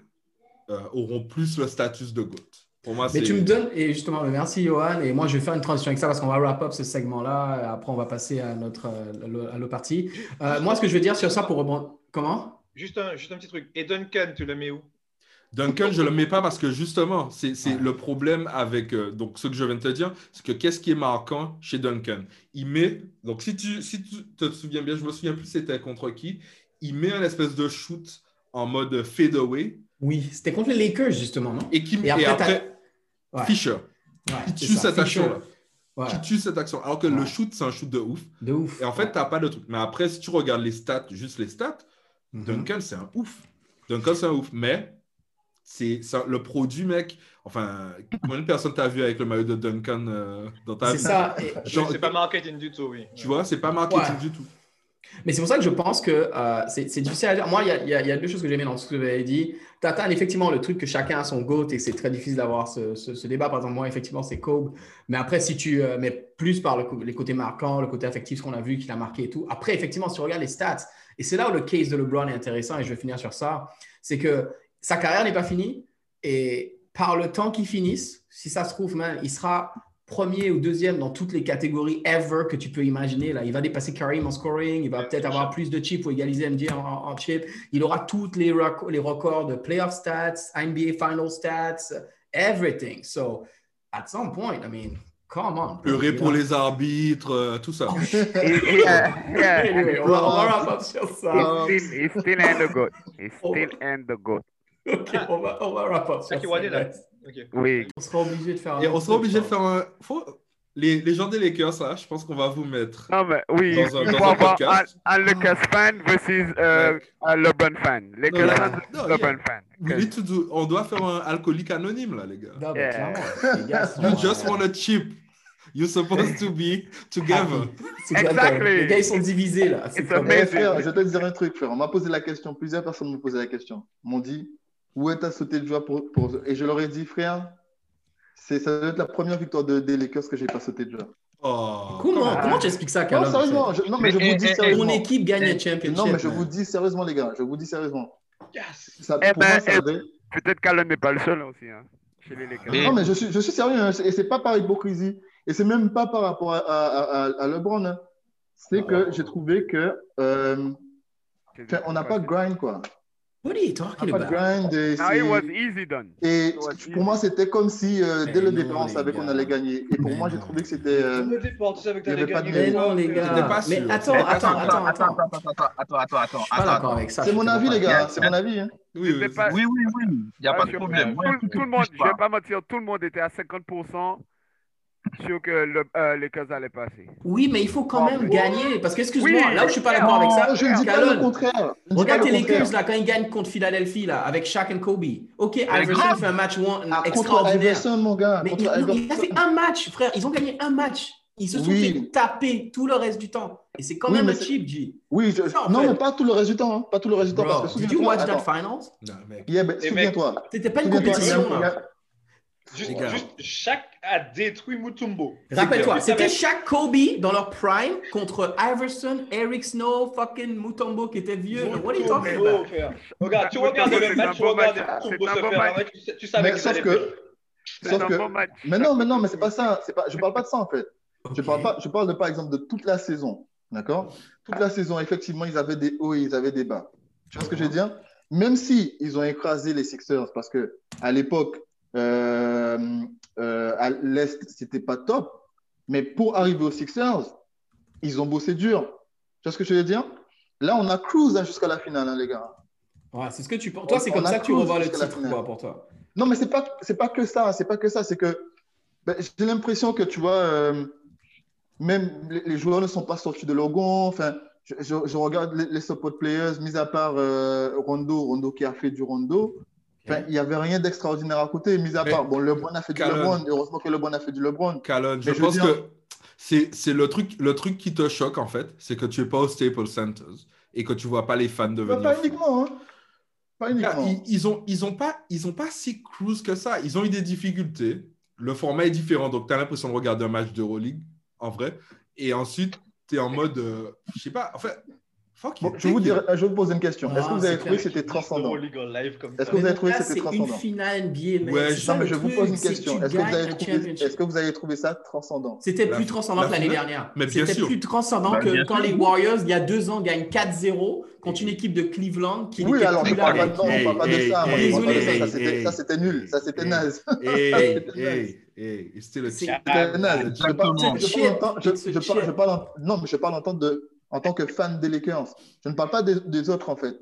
euh, auront plus le statut de GOAT. Pour moi, mais tu me donnes, et justement, merci Johan, et moi je vais faire une transition avec ça parce qu'on va wrap up ce segment-là, après on va passer à notre à l'autre partie. Euh, moi, ce que je veux dire sur ça pour rebondir. Comment? Juste un, juste un petit truc. Et Duncan, tu le mets où? Duncan, je ne le mets pas parce que justement, c'est le problème avec euh, donc ce que je viens de te dire, c'est que qu'est-ce qui est marquant chez Duncan? Il met, donc si tu, si tu te souviens bien, je me souviens plus c'était contre qui, il met un espèce de shoot en mode fade away. Oui, c'était contre les Lakers justement, non? Et, qui, et après, Fisher, qui tue cette action-là. Qui tue cette action. Alors que le shoot, c'est un shoot de ouf. De ouf. Et en fait, tu n'as pas de truc. Mais après, si tu regardes les stats, juste les stats, mhm. Duncan, c'est un ouf. Duncan, c'est un ouf. Mais c'est le produit, mec. Enfin, combien de personnes t'as vu avec le maillot de Duncan euh, dans ta vie? C'est ça. c'est pas marketing du tout, oui. Tu vois, c'est pas marketing du tout. Mais c'est pour ça que je pense que euh, c'est difficile à dire. Moi, il y, y, a deux choses que j'aimais dans ce que vous avez dit. Tata, effectivement, le truc que chacun a son GOAT et c'est très difficile d'avoir ce, ce, débat. Par exemple, moi, effectivement, c'est Kobe. Mais après, si tu euh, mets plus par le, les côtés marquants, le côté affectif, ce qu'on a vu, qu'il a marqué et tout. Après, effectivement, si tu regardes les stats, et c'est là où le case de LeBron est intéressant, et je vais finir sur ça, c'est que sa carrière n'est pas finie et par le temps qu'il finisse, si ça se trouve, il sera premier ou deuxième dans toutes les catégories ever que tu peux imaginer. Là. Il va dépasser Karim en scoring, il va peut-être avoir plus de chips pour égaliser MJ en, chip. Il aura tous les, les records de playoff stats, NBA final stats, everything. So, at some point, I mean, come on. Pleurer pour les arbitres, euh, tout ça. ça. He's still, in the goat. He's still in the goat. Ok, on va, on va wrap up sur. Oui. On sera obligé de faire un. Et on sera obligé de faire un. Faut... Les, les gens des Lakers, là, je pense qu'on va vous mettre. Non, mais oui, dans un, dans un podcast. Un, un Lakers fan versus euh, un LeBron fan. Lakers no, fan no, LeBron yeah. fan. We do, on doit faire un alcoolique anonyme, là, les gars. Non, mais yeah. clairement. you just want a chip. You're supposed to be together. exactly. Les gars, ils sont divisés, là. Comme... Hey, frère, je vais te dire un truc, frère. On m'a posé la question. Plusieurs personnes m'ont posé la question. M'ont dit où est ta sauté de joie pour, pour... Et je leur ai dit, frère, c'est, ça doit être la première victoire de, des Lakers que j'ai pas sauté de joie. Oh. Comment, comment tu expliques ça, Callum Non, sérieusement. Je, non, mais, je vous dis sérieusement. Mon équipe gagne un championship. Non, mais je vous dis sérieusement, les gars. Je vous dis sérieusement. Yes. Ça, eh ben, moi, eh, Peut-être Callum n'est pas le seul aussi. Hein, chez les Lakers. Non, mais je suis, je suis sérieux. Hein, et c'est pas par hypocrisie. Et c'est même pas par rapport à, à, à, à LeBron. Hein. C'est que j'ai trouvé que euh, on n'a pas de grind, quoi. What are you talking about? Grind et, Now it was easy done. et pour easy. moi, c'était comme si euh, dès le départ, on savait qu'on allait gagner. Et pour mais moi, j'ai trouvé que c'était. Euh, le départ, tu savais que t'allais gagner. Mais non, les gars. Pas mais attends, attends, attends, attends. Attends, attends, attends. Je suis pas d'accord avec ça. C'est mon avis, les gars. C'est mon avis. Hein. Oui, oui, oui. Il n'y a pas de problème. Tout le monde, je ne vais pas mentir, tout le monde était à 50% sûr que le, euh, les Lakers allaient passer. Oui, mais il faut quand même gagner. Parce que, excuse-moi, oui, là où je suis pas d'accord avec ça, je ne dis pas le contraire. Regarde les Lakers, là, quand ils gagnent contre Philadelphie, là, avec Shaq et Kobe. OK, Iverson fait un match one, ah, extraordinaire. Iverson, mon gars. Mais il, il, a fait un match, frère. Ils ont gagné un match. Ils se sont oui. fait taper tout le reste du temps. Et c'est quand oui, même un cheap, G. Oui, je... non, mais pas tout le reste du temps. Hein. Pas tout le reste du temps. Bro, parce que did you watch that finals? Non, mec. Yeah, ben, Souviens-toi. C'était pas une compétition. Juste, juste, chaque a détruit Mutombo. Rappelle-toi, c'était chaque Kobe dans leur prime contre Iverson, Eric Snow, fucking Mutombo qui était vieux. What are you talking about? Regarde, tu regardes le match, tu regardes Mutombo se faire tu savais que sauf que, sauf que, mais non, mais non, mais c'est pas ça. C'est pas, je parle pas de ça en fait. Je parle pas, je parle de par exemple de toute la saison, d'accord? Toute la saison, effectivement, ils avaient des hauts et ils avaient des bas. Tu vois ce que je veux dire? Même si ils ont écrasé les Sixers, parce que à l'époque à l'Est, c'était pas top. Mais pour arriver aux Sixers, ils ont bossé dur. Tu vois ce que je veux dire? Là, on a cruise hein, jusqu'à la finale, hein, les gars. Ouais, c'est ce que tu penses. Toi, c'est comme ça que tu revois le titre, quoi, pour toi. Non, mais c'est pas, c'est pas que ça. C'est pas que ça. C'est que ben, j'ai l'impression que tu vois, euh, même les, les, joueurs ne sont pas sortis de leur gond. Enfin, je, je, je, regarde les, les, support players, mis à part euh, Rondo, Rondo qui a fait du Rondo. Enfin, il n'y avait rien d'extraordinaire à côté, mis à part. Bon, LeBron a fait du LeBron. Heureusement que LeBron a fait du LeBron. Calonne, je, je pense dire... que c'est le truc, le truc qui te choque, en fait, c'est que tu n'es pas au Staples Center et que tu ne vois pas les fans devenir. Pas, pas uniquement. Hein. Pas uniquement. Ils, ils, ont, ils, ont pas, ils ont pas si cruise que ça. Ils ont eu des difficultés. Le format est différent. Donc, tu as l'impression de regarder un match d'Euroleague, en vrai. Et ensuite, tu es en mode. Euh, je sais pas. En fait, Bon, je, vous dire, je vous poser une question. Est-ce que vous avez trouvé que c'était transcendant Est-ce que vous avez trouvé que c'était transcendant C'est une finale NBA. Ouais, non, mais je vous pose une question. Est-ce que, vous avez trouvé... Est que vous avez trouvé ça transcendant C'était plus transcendant que l'année dernière. C'était plus transcendant bah, que quand les Warriors, il y a deux ans, gagnent 4-0 contre une équipe de Cleveland qui oui, alors, plus là. Oui, on ne parle pas de ça. Désolé, ça, c'était nul. Ça, c'était naze. C'était le C'était naze. Je parle non, mais je parle en tant de en tant que fan des Lakers. Je ne parle pas des, des autres, en fait.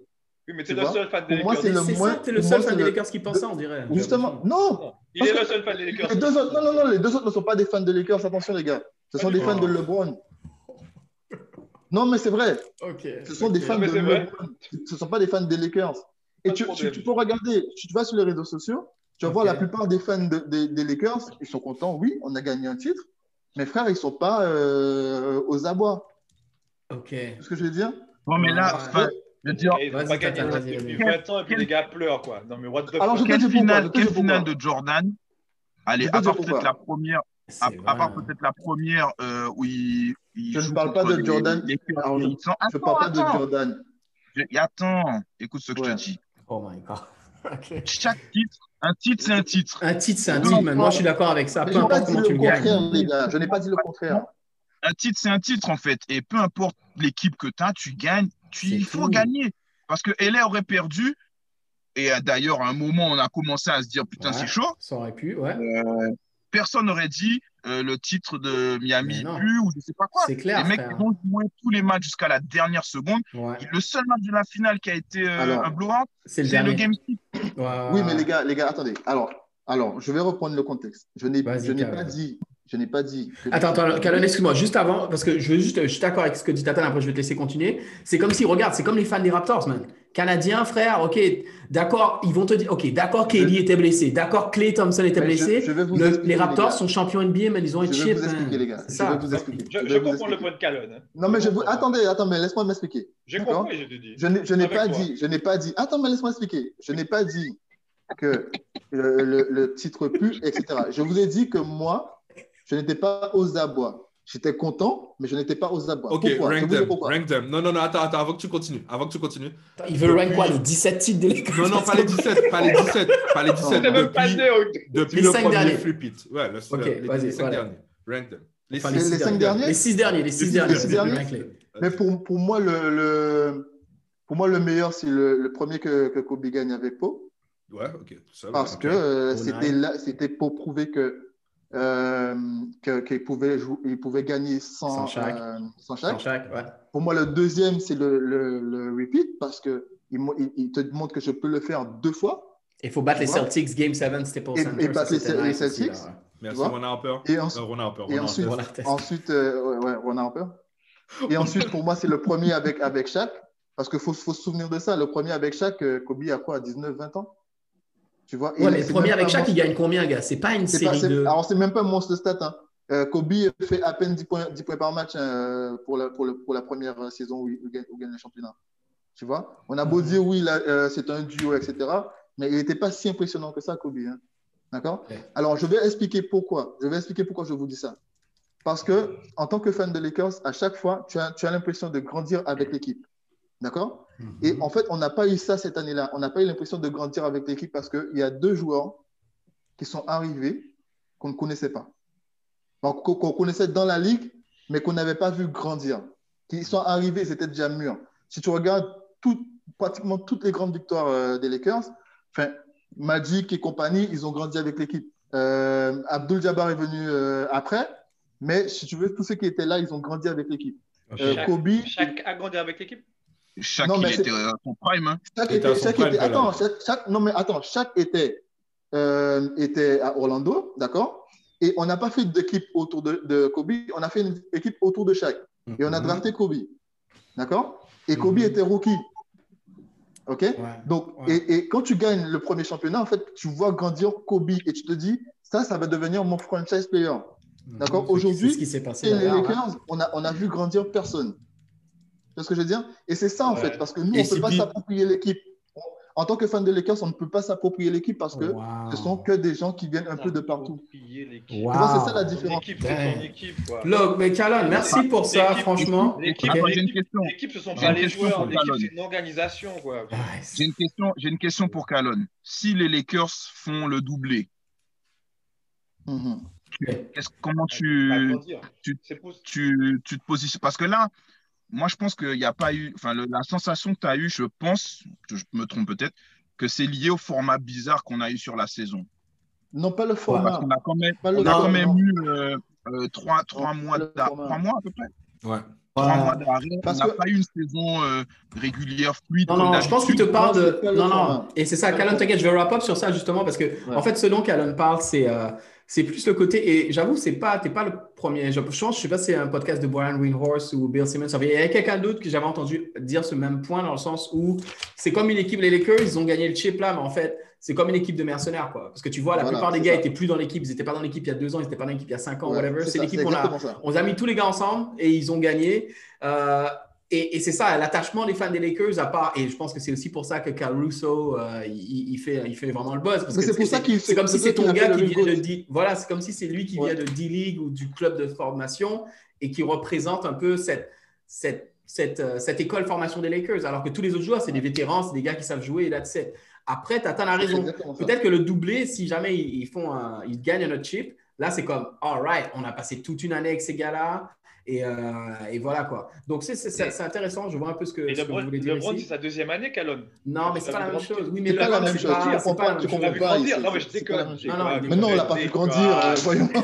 Oui, mais tu es le seul fan des Lakers. Moi, c'est le moins. Tu es le seul fan des Lakers qui pense ça, on dirait. Justement, non. Il est le seul fan des Lakers. Les deux autres, non, non, non, les deux autres ne sont pas des fans des Lakers. Attention, les gars. Ce sont des fans de LeBron. Non, mais c'est vrai. Ok. Ce sont des fans de LeBron. Ce ne sont pas des fans des Lakers. Et tu, tu, tu, peux regarder, tu vas sur les réseaux sociaux, tu vas okay. voir la plupart des fans de, de, des Lakers, ils sont contents, oui, on a gagné un titre, mais frère, ils ne sont pas euh, aux abois. Ok. C'est ce que je veux dire? Non, mais là, ouais. je veux dire. Il faut pas gagner depuis 20 ans et puis les gars pleurent, quoi. Non, mais what the Alors, fuck? Quelle finale, quelle finale de Jordan? Allez, à part peut-être la première. À, à, part peut-être la première euh, où il, il Je ne parle pas de Jordan. Les, les Alors, je ne parle pas de Jordan. Je, attends, écoute ce que ouais. je te dis. Oh my god. Chaque titre, un titre, c'est un titre. Un titre, c'est un titre. moi, je suis d'accord avec ça. Peu importe comment tu le gagnes. Les gars. Je n'ai pas dit le contraire. Un titre, c'est un titre, en fait. Et peu importe l'équipe que tu as, tu gagnes. Tu, il faut gagner. Parce que LA aurait perdu. Et euh, d'ailleurs, à un moment, on a commencé à se dire putain, c'est chaud. Ça aurait pu, ouais. Euh, personne n'aurait dit euh, le titre de Miami plus ou je sais pas quoi. C'est clair. Les mecs ont joué tous les matchs jusqu'à la dernière seconde. Le seul match de la finale qui a été un blowout, c'est le, Game 6. Oui, mais les gars, les gars, attendez. Alors, alors, je vais reprendre le contexte. Je n'ai pas dit je n'ai pas dit. Attends, attends, Calon, excuse-moi, juste avant, parce que je veux juste, je suis d'accord avec ce que dit Tatan, après je vais te laisser continuer. C'est comme si, regarde, c'est comme les fans des Raptors, man. Canadiens, frère, ok, d'accord, ils vont te dire, ok, d'accord, KD était blessé, d'accord, Clay Thompson était blessé. les Raptors sont champions NBA, mais ils ont un chip. Je vais vous expliquer, les gars. Je vais vous expliquer. Je, comprends le point de Calon. Hein. Non, mais je vous. Attendez, attendez, laisse-moi m'expliquer. J'ai compris, je te dis. Je n'ai pas dit, je n'ai pas dit. Attends, mais laisse-moi expliquer. Je n'ai pas dit que le, le titre pue, etc. Je vous ai dit que moi, je n'étais pas aux abois. J'étais content, mais je n'étais pas aux abois. Ok, rank them, rank them. Non, non, non, attends, attends, avant que tu continues. Avant que tu continues. Il veut rank quoi Les 17 titres de l'école? Non, non, pas les 17, pas les 17, pas les 17. depuis, même pas depuis le premier derniers. flip it. Ouais, le, Ok, les 5 derniers. Rank them. Les 5 derniers Les 6 derniers, les 6 derniers. Mais pour, pour, moi, le, le, pour moi, le meilleur, c'est le, le premier que, que Kobe gagne avec Pau. Ouais, ok. Ça, Parce okay. que euh, c'était pour prouver que euh, qu'il pouvait, il pouvait gagner sans, sans chaque. Euh, sans chaque. ouais. Pour moi, le deuxième, c'est le, le, le, repeat parce qu'il il, il, te montre que je peux le faire deux fois. Il faut battre les Celtics Game 7 Staples Center. Et, et battre les, les, Celtics. Aussi, Merci, Ron Harper. Et, ensuite, euh, Ron Harper, et ensuite, ensuite euh, ouais, Ron Harper. Et ensuite, pour moi, c'est le premier avec, avec Shaq. Parce qu'il faut, faut, se souvenir de ça. Le premier avec Shaq, Kobe a quoi 19-20 ans? Tu vois, ouais, mais le premier avec chaque, il gagne combien, gars? C'est pas une série de. Alors, c'est même pas un monstre stat. Hein. Euh, Kobe fait à peine 10 points, 10 points par match hein, pour, la, pour, le, pour, la, première saison où il, gagne, le championnat. Tu vois? On a beau dire, oui, euh, c'est un duo, etc. Mais il n'était pas si impressionnant que ça, Kobe. Hein. D'accord? Alors, je vais expliquer pourquoi. Je vais expliquer pourquoi je vous dis ça. Parce que, en tant que fan de Lakers, à chaque fois, tu as, tu as l'impression de grandir avec l'équipe. D'accord? Et en fait, on n'a pas eu ça cette année-là. On n'a pas eu l'impression de grandir avec l'équipe parce qu'il y a deux joueurs qui sont arrivés qu'on ne connaissait pas. Qu'on connaissait dans la ligue, mais qu'on n'avait pas vu grandir. Qui sont arrivés, c'était déjà mûr. Si tu regardes pratiquement toutes les grandes victoires euh, des Lakers, enfin, Magic et compagnie, ils ont grandi avec l'équipe. Euh, Abdul Jabbar est venu euh, après, mais si tu veux, tous ceux qui étaient là, ils ont grandi avec l'équipe. Kobe. Chaque a grandi avec l'équipe? Chaque non, était à son prime. Hein. Chaque était, chaque était, attends, chaque, non, mais attends, chaque était, euh, était à Orlando, d'accord? Et on n'a pas fait d'équipe autour de, de, Kobe, on a fait une équipe autour de chaque. Et on a mhm. drafté Kobe, d'accord? Et Kobe mhm. était rookie. OK? Donc, Et, et, quand tu gagnes le premier championnat, en fait, tu vois grandir Kobe et tu te dis, ça, ça va devenir mon franchise player. Mhm. D'accord Aujourd'hui, ce qui s'est passé. Les Lakers, on a, on a vu grandir personne vois ce que je veux dire? Et c'est ça, en fait, parce que nous, on ne peut pas s'approprier l'équipe. En tant que fan de Lakers, on ne peut pas s'approprier l'équipe parce que ce sont que des gens qui viennent un peu de partout. C'est ça la différence. Équipe, mais Calon, merci pour ça, franchement. L'équipe, okay. ce sont pas les joueurs, l'équipe, c'est une organisation. J'ai une, question, une question pour Calon. Si les Lakers font le doublé, mm comment tu, tu, tu, tu te positionnes? Parce que là, moi, je pense qu'il n'y a pas eu. Enfin, la sensation que tu as eue, je pense, je me trompe peut-être, que c'est lié au format bizarre qu'on a eu sur la saison. Non, pas le format. Parce qu'on a quand même, on a quand même eu euh, euh, trois, trois, mois trois mois à peu près. Ouais. Trois mois d'arrêt. On n'a pas eu une saison euh, régulière, fluide. Non, non, je pense qu'il te parle de. Non, non. Et c'est ça, Calon, t'inquiète, je vais wrap up sur ça justement parce que, en fait, ce dont Calon parle, c'est c'est plus le côté, et j'avoue, c'est pas, t'es pas le premier. Je pense, je sais pas si c'est un podcast de Brian Greenhorse ou Bill Simmons. Il y a quelqu'un d'autre que j'avais entendu dire ce même point dans le sens où c'est comme une équipe, les Lakers, ils ont gagné le chip là, mais en fait, c'est comme une équipe de mercenaires, quoi. Parce que tu vois, la plupart des gars n'étaient plus dans l'équipe, ils n'étaient pas dans l'équipe il y a deux ans, ils n'étaient pas dans l'équipe il y a cinq ans, whatever. C'est l'équipe qu'on a, on a mis tous les gars ensemble et ils ont gagné. Euh, et, c'est ça, l'attachement des fans des Lakers, à part, et je pense que c'est aussi pour ça que Caruso, euh, il, fait, il fait vraiment le buzz. Parce que c'est pour ça qu'il C'est comme si c'est ton gars qui vient de D, voilà, c'est comme si c'est lui qui vient de D-League ou du club de formation et qui représente un peu cette, cette, cette, euh, cette école formation des Lakers. Alors que tous les autres joueurs, c'est des vétérans, c'est des gars qui savent jouer et là, tu sais. Après, tu as la raison. Peut-être que le doublé, si jamais ils, font ils gagnent un autre chip, là, c'est comme, all right, on a passé toute une année avec ces gars-là. Et, euh, et, voilà quoi. Donc c'est intéressant, je vois un peu ce que, ce que vous voulez dire. LeBron, c'est sa deuxième année, Calonne. Non, mais c'est pas la même chose. Oui, mais pas la même chose. Tu comprends pas. Tu comprends pas. Non, mais je déconne. Non, non, mais non, on l'a pas pu grandir. Voyons.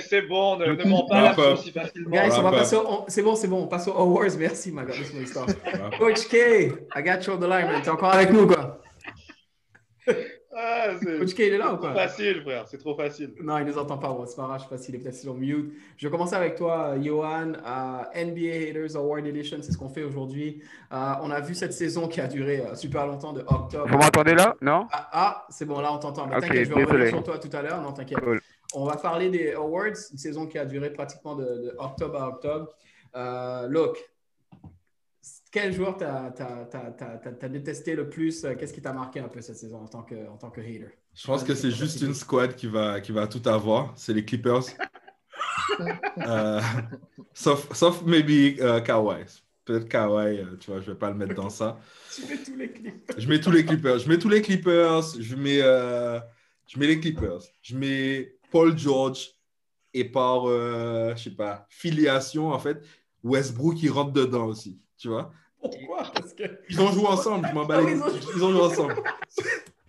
C'est bon, ne m'en parle pas aussi facilement. Guys, on va passer C'est bon, c'est bon, on passe aux Awards. Merci, my God. Coach K, I got you on the line, man. T'es encore avec nous, quoi. Ah, Coach K, il est là ou quoi facile, frère. C'est trop facile. Non, il ne nous entend pas. Bon, c'est pas grave. Je sais pas s'il est peut-être sur mute. Je vais commencer avec toi, Johan. Uh, NBA Haters Award Edition, c'est ce qu'on fait aujourd'hui. Uh, on a vu cette saison qui a duré uh, super longtemps, de octobre. Vous m'entendez là? Non? Ah, ah, c'est bon, là, on t'entend. Mais t'inquiète, je vais revenir sur toi tout à l'heure. Non, t'inquiète. On va parler des awards, une saison qui a duré pratiquement de, de octobre à octobre. look, quel joueur t'as as, détesté le plus Qu'est-ce qui t'a marqué un peu cette saison en tant que, en tant que hater? Je pense que c'est juste une squad qui va, qui va tout avoir. C'est les Clippers. euh, sauf, sauf maybe uh, Kawhi. Peut-être Kawhi, euh, tu vois, je vais pas le mettre dans ça. tu mets tous les Clippers. Je mets tous les Clippers. Je mets tous les Clippers. Je mets, euh, je mets les Clippers. Je mets Paul George. Et par, euh, je sais pas, filiation, en fait, Westbrook, qui rentre dedans aussi tu vois. Pourquoi? Parce que... Ils ont joué ensemble, je m'en bats les... Ils ont joué ensemble.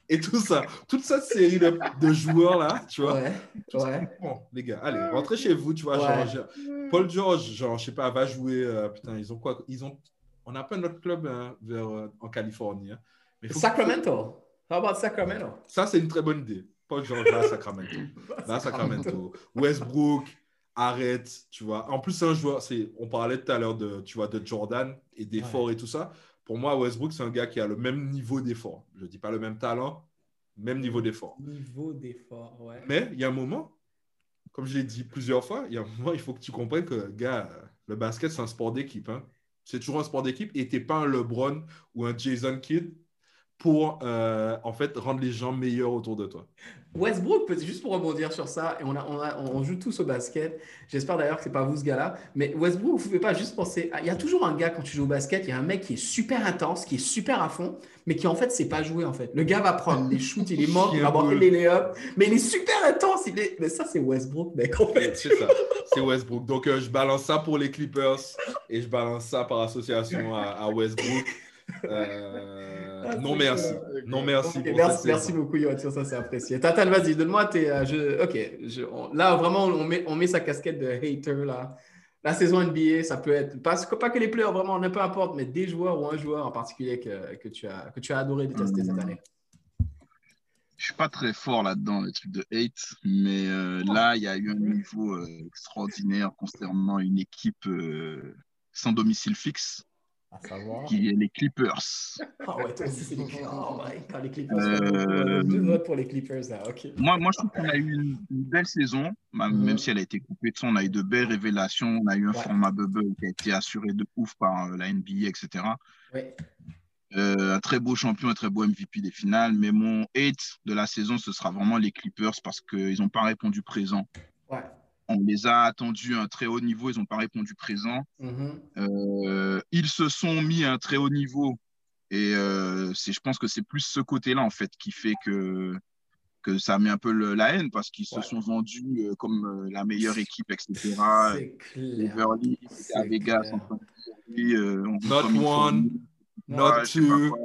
Et tout ça, toute cette série de, de joueurs là, tu vois. Ouais, ouais. Bon, les gars, allez, rentrez chez vous, tu vois. Genre, Paul George, genre, je sais pas, va jouer. Euh, putain, ils ont quoi Ils ont. On n'a pas notre club hein, vers, euh, en Californie. Hein. Mais Sacramento. How about Sacramento? Ça, c'est une très bonne idée. Paul George, va à Sacramento. Va à Sacramento. Westbrook, arrête, tu vois. En plus, c'est un joueur, c'est, on parlait tout à l'heure de, tu vois, de Jordan et d'effort et tout ça. Pour moi, Westbrook, c'est un gars qui a le même niveau d'effort. Je ne dis pas le même talent, même niveau d'effort. Niveau d'effort, ouais. Mais il y a un moment, comme je l'ai dit plusieurs fois, il y a un moment, il faut que tu comprennes que, gars, le basket, c'est un sport d'équipe. Hein. C'est toujours un sport d'équipe et tu n'es pas un LeBron ou un Jason Kidd pour euh, en fait rendre les gens meilleurs autour de toi. Westbrook, juste pour rebondir sur ça, et on, a, on, on joue tous au basket. J'espère d'ailleurs que c'est pas vous ce gars-là, mais Westbrook, vous pouvez pas juste penser. Il y a toujours un gars quand tu joues au basket, il y a un mec qui est super intense, qui est super à fond, mais qui en fait c'est pas jouer en fait. Le gars va prendre les shoots, il est mort, il va avoir les layups, mais il est super intense. Il est... Mais ça c'est Westbrook, mec en fait. C'est ça, c'est Westbrook. Donc euh, je balance ça pour les Clippers et je balance ça par association à, à Westbrook. Euh, ah, non, merci. Non, merci. merci, merci beaucoup, Yoann, ça, c'est apprécié. Tatal, vas-y, donne-moi tes. Euh, ok, là, vraiment, on met, on met sa casquette de hater, là. La saison NBA, ça peut être, pas, pas que les players, vraiment, peu importe, mais des joueurs ou un joueur en particulier que, que tu, as, que tu as adoré détester cette année. Je suis pas très fort là-dedans, les trucs de hate, mais euh, là, il y a eu un niveau extraordinaire concernant une équipe sans domicile fixe. Qui est les Clippers. Ah ouais, toi aussi, c'est les Clippers. Oh les Clippers. Euh... Deux votes pour les Clippers, là. OK. Moi, moi, je trouve qu'on a eu une, belle saison, même mm-hmm. si elle a été coupée de son. On a eu de belles révélations. On a eu un format bubble qui a été assuré de ouf par euh, la NBA, etc. Ouais. Euh, un très beau champion, un très beau MVP des finales. Mais mon hate de la saison, ce sera vraiment les Clippers parce qu'ils n'ont pas répondu présent. Ouais on les a attendus à un très haut niveau, ils n'ont pas répondu présent. Mm-hmm. Euh, ils se sont mis à un très haut niveau et euh, je pense que c'est plus ce côté-là en fait qui fait que, que ça met un peu la haine parce qu'ils se sont vendus euh, comme la meilleure équipe, etc. Overly, à Vegas, en Not one, not two,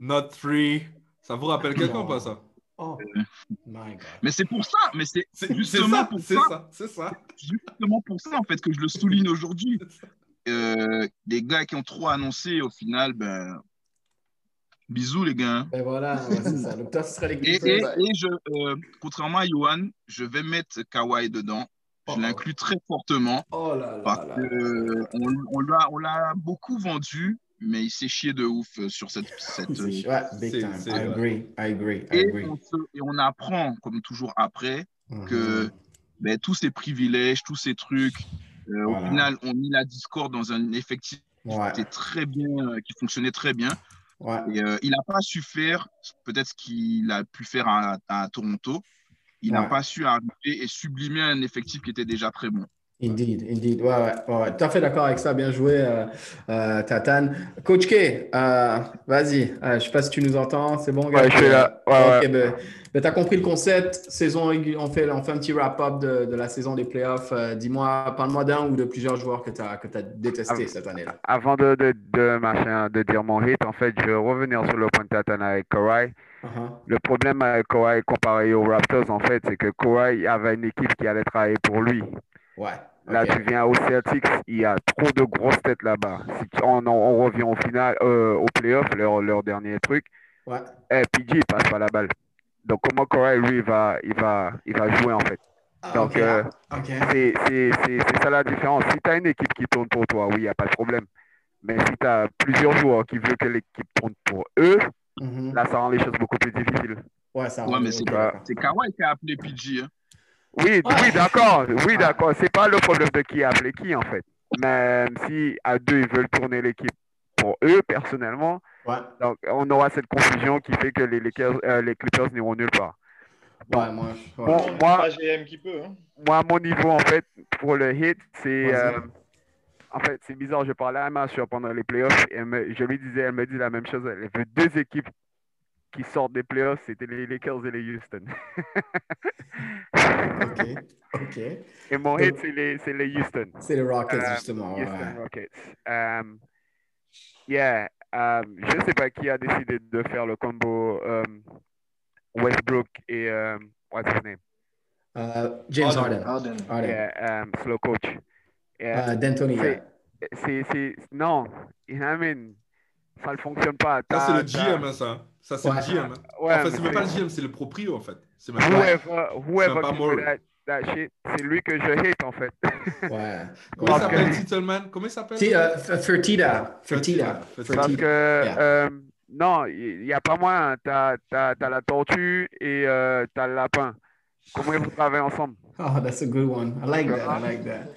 not three. Ça vous rappelle quelqu'un pas ça? Oh, my God. Mais c'est pour ça, mais c'est justement pour ça, c'est ça. Justement pour ça, en fait, que je le souligne aujourd'hui. Euh, les gars qui ont trop annoncé, au final, ben, bisous les gars. Ben voilà, c'est ça. Ce les Et, et, et je, euh, contrairement à Johan, je vais mettre Kawhi dedans. Je oh. l'inclus très fortement. Oh là là parce qu'on on l'a beaucoup vendu mais il s'est chié de ouf euh, sur cette. cette ouais, big time. I agree, I agree, I et, agree. On et, on apprend, comme toujours après, que mm-hmm. ben, tous ces privilèges, tous ces trucs, euh, au final, ont mis la discorde dans un effectif qui était très bien, euh, qui fonctionnait très bien. Et, il n'a pas su faire peut-être ce qu'il a pu faire à, à Toronto. Il n'a pas su arriver et sublimer un effectif qui était déjà très bon. Indeed, indeed. Ouais, ouais, ouais. Tout à fait d'accord avec ça. Bien joué, euh, euh, Tatane. Coach K, euh, vas-y. je ne sais pas si tu nous entends. C'est bon, gars? Ouais, je suis là. Ouais, ben, ben tu as compris le concept. Saison, on fait, on fait un petit wrap-up de, de, la saison des playoffs. Dis-moi, parle-moi d'un ou de plusieurs joueurs que tu as, que as détesté cette année-là. Avant de, de, de, machin, de dire mon hit, en fait, je vais revenir sur le point de Tatane avec Kawhi. Uh-huh. Le problème avec Kawhi comparé aux Raptors, en fait, c'est que Kawhi avait une équipe qui allait travailler pour lui. Ouais. Là, tu viens au Celtics, il y a trop de grosses têtes là-bas. Si on, on, revient au final, euh, au playoff, leur, leur dernier truc, ouais. eh, PG ne passe pas la balle. Donc, comment Corey, lui, il va, il, va, il va jouer en fait? Ah, Donc, euh, c'est ça la différence. Si tu as une équipe qui tourne pour toi, oui, il n'y a pas de problème. Mais si tu as plusieurs joueurs qui veulent que l'équipe tourne pour eux, mm-hmm. là, ça rend les choses beaucoup plus difficiles. Ouais, ça ouais mais c'est Kawhi qui a appelé PG. Hein. Oui, oui, d'accord. Oui, d'accord. C'est pas le problème de qui a appelé qui, en fait. Même si à deux, ils veulent tourner l'équipe pour eux, personnellement, donc on aura cette confusion qui fait que les, euh, les Clippers n'iront nulle part. ouais, moi, moi, qui peut, hein. moi, à mon niveau, en fait, pour le hit, c'est. Euh, en fait, c'est bizarre. Je parlais à ma soeur pendant les playoffs et je lui disais, elle me dit la même chose. Elle veut deux équipes qui sortent des playoffs, c'était les Lakers et les Houston. ok, ok. Et mon hit, c'est les, les, Houston. C'est les Rockets, um, justement. Houston Rockets. Um, yeah, um, je ne sais pas qui a décidé de faire le combo um, Westbrook et um, what's his name? Uh, James Harden. Harden. Harden. Yeah, um, slow coach. Yeah. Uh, D'Antoni. C'est, non, I mean, ça ne fonctionne pas. Ça, c'est le GM, ça. Ça, c'est le GM. Ouais, enfin, c'est même pas le GM, c'est le proprio, en fait. C'est même whoever, pas, whoever pas that, that shit, c'est lui que je hate, en fait. ouais. Comment il s'appelle, Tittleman Comment il s'appelle? Uh, Fertida. Fertida. Parce que, euh, non, il n'y a pas moins. Tu as, as, la tortue et euh, tu as le lapin. Comment ils vont travailler ensemble? Oh, that's a good one. I like that. I like that.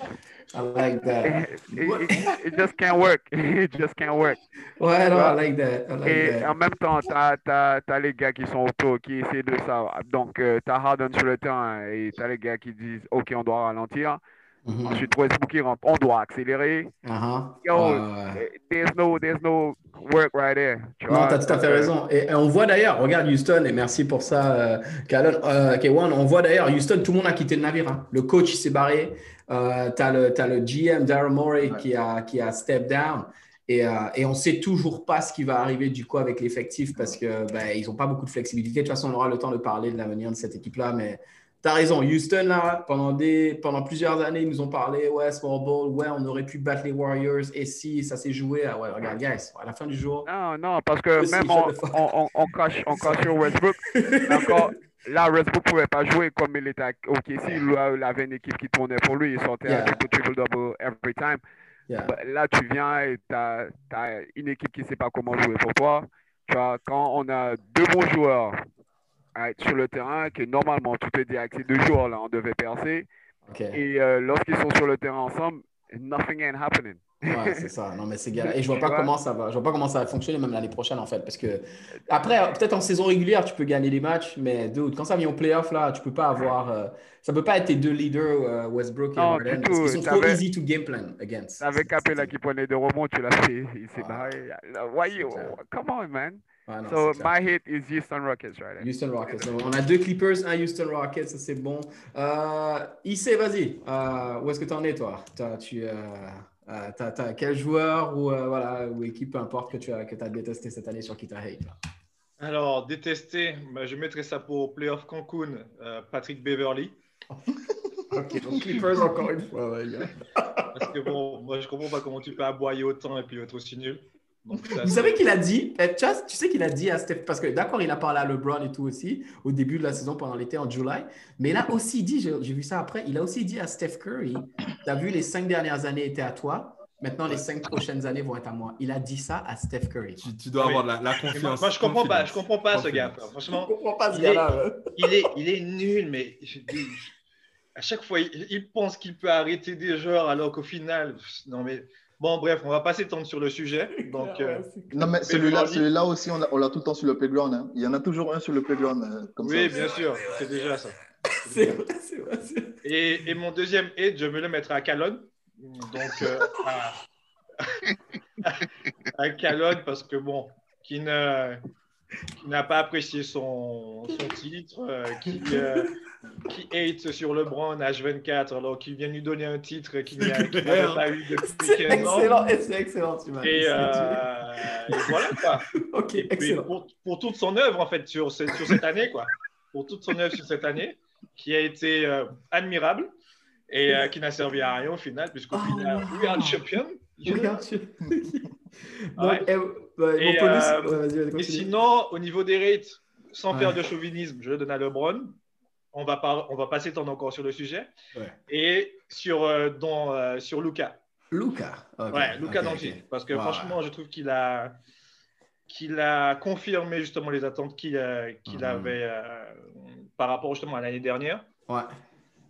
I like that. It, it, it, just can't work. It just can't work. Ouais, non, I like that. I like Et that. en même temps, tu as, as, les gars qui sont autour, qui essaient de ça. Donc, euh, tu as Harden sur le terrain et tu as les gars qui disent OK, on doit ralentir. Mm -hmm. Ensuite, Westbrook qui rentre, on doit accélérer. Uh -huh. Yo, uh, there's, no, there's no work right there. Tu non, tu as tout à fait raison. Et, et on voit d'ailleurs, regarde Houston, et merci pour ça, euh, euh, K1, on voit d'ailleurs, Houston, tout le monde a quitté le navire. Hein. Le coach, il s'est barré. Euh, tu as, as, le GM, Daryl Morey, ouais. qui, a, qui a step down. Et, euh, et on ne sait toujours pas ce qui va arriver du coup avec l'effectif parce qu'ils ben, n'ont pas beaucoup de flexibilité. De toute façon, on aura le temps de parler de l'avenir de cette équipe-là. Mais tu as raison, Houston, là, pendant, des, pendant plusieurs années, ils nous ont parlé ouais, small ball, ouais, on aurait pu battre les Warriors. Et si ça s'est joué, ah ouais, regarde, guys, à la fin du jour. Non, non, parce que même on, on, on, cache, on cache sur Westbrook. encore, Là, Westbrook ne pouvait pas jouer comme il était au KC. Il avait une équipe qui tournait pour lui. Il sortait yeah. avec triple-double every time. Yeah. Là, tu viens et tu as, as, une équipe qui ne sait pas comment jouer pour toi. Tu vois, quand on a deux bons joueurs sur le terrain, que normalement, tu te dis avec ces deux joueurs-là, on devait percer. Okay. Et euh, lorsqu'ils sont sur le terrain ensemble, nothing ain't happening. Ouais, c'est ça. Non, mais c'est Et je vois pas comment ça va. Je vois pas comment ça va fonctionner même l'année prochaine en fait, parce que après, peut-être en saison régulière, tu peux gagner des matchs, mais dude, quand ça vient au playoff là, tu peux pas avoir. Euh, ça peut pas être tes deux leaders euh, Westbrook et Harden. Ils sont trop easy to game plan against. Avec Capella qui prenait de rebonds, tu l'as fait. Il s'est barré. Why you? Come on, man. Ouais, non, so my hit is Houston Rockets, right? Houston Rockets. on a deux Clippers, un Houston Rockets, ça c'est bon. Euh, vas-y. Euh, où est-ce que tu en es, toi? Tu, euh, euh, quel joueur ou, euh, voilà, ou équipe, peu importe, que tu as, que as détesté cette année sur qui tu as hate? Alors, détesté, bah, je mettrais ça pour Playoff Cancun, euh, Patrick Beverly. ok, donc Clippers encore une fois, ouais, Parce que bon, moi je comprends pas comment tu peux aboyer autant et puis être aussi nul. Vous savez qu'il a dit, eh, tu sais qu'il a dit à Steph, parce que d'accord, il a parlé à LeBron et tout aussi, au début de la saison, pendant l'été, en juillet, mais il a aussi dit, j'ai vu ça après, il a aussi dit à Steph Curry, tu as vu, les cinq dernières années étaient à toi, maintenant les cinq prochaines années vont être à moi. Il a dit ça à Steph Curry. Tu, dois avoir la, confiance. Moi, je comprends pas, je comprends pas ce gars. Franchement, je comprends pas ce gars-là. Il est, il est nul, mais à chaque fois, il, il pense qu'il peut arrêter des joueurs alors qu'au final, non mais Bon, bref, on va pas s'étendre sur le sujet. Donc, euh, non, mais celui-là celui aussi, on l'a tout le temps sur le playground. Hein. Il y en a toujours un sur le playground. Euh, oui, bien sûr, c'est déjà ça. C'est vrai, c'est vrai. Et, et, mon deuxième hate, je me le mettrai à Calonne. Donc, euh, à, à Calonne, parce que bon, qui ne qui n'a pas apprécié son, son titre, euh, qui, euh, qui hate sur LeBron H24, alors qu'il vient lui donner un titre qu'il n'avait pas eu depuis C'est excellent, c'est excellent, tu m'as et, euh, et, voilà quoi. ok, excellent. Pour, pour, toute son œuvre en fait sur, cette, sur cette année quoi, pour toute son œuvre sur cette année, qui a été euh, admirable et qui n'a servi à rien au final, puisqu'au oh, final, wow. we are champion. We are champion. ouais. et, et, euh, et, sinon, au niveau des rates, sans ouais. faire de chauvinisme, je le donne à LeBron. On va, pas, on va pas s'étendre encore sur le sujet. Ouais. Et sur, euh, dans, euh, sur Luca. Luca. Okay. Ouais, Luca okay, Doncic. Okay. Parce que wow. franchement, je trouve qu'il a, qu'il a confirmé justement les attentes qu'il qu mm -hmm. avait euh, par rapport justement à l'année dernière. Ouais.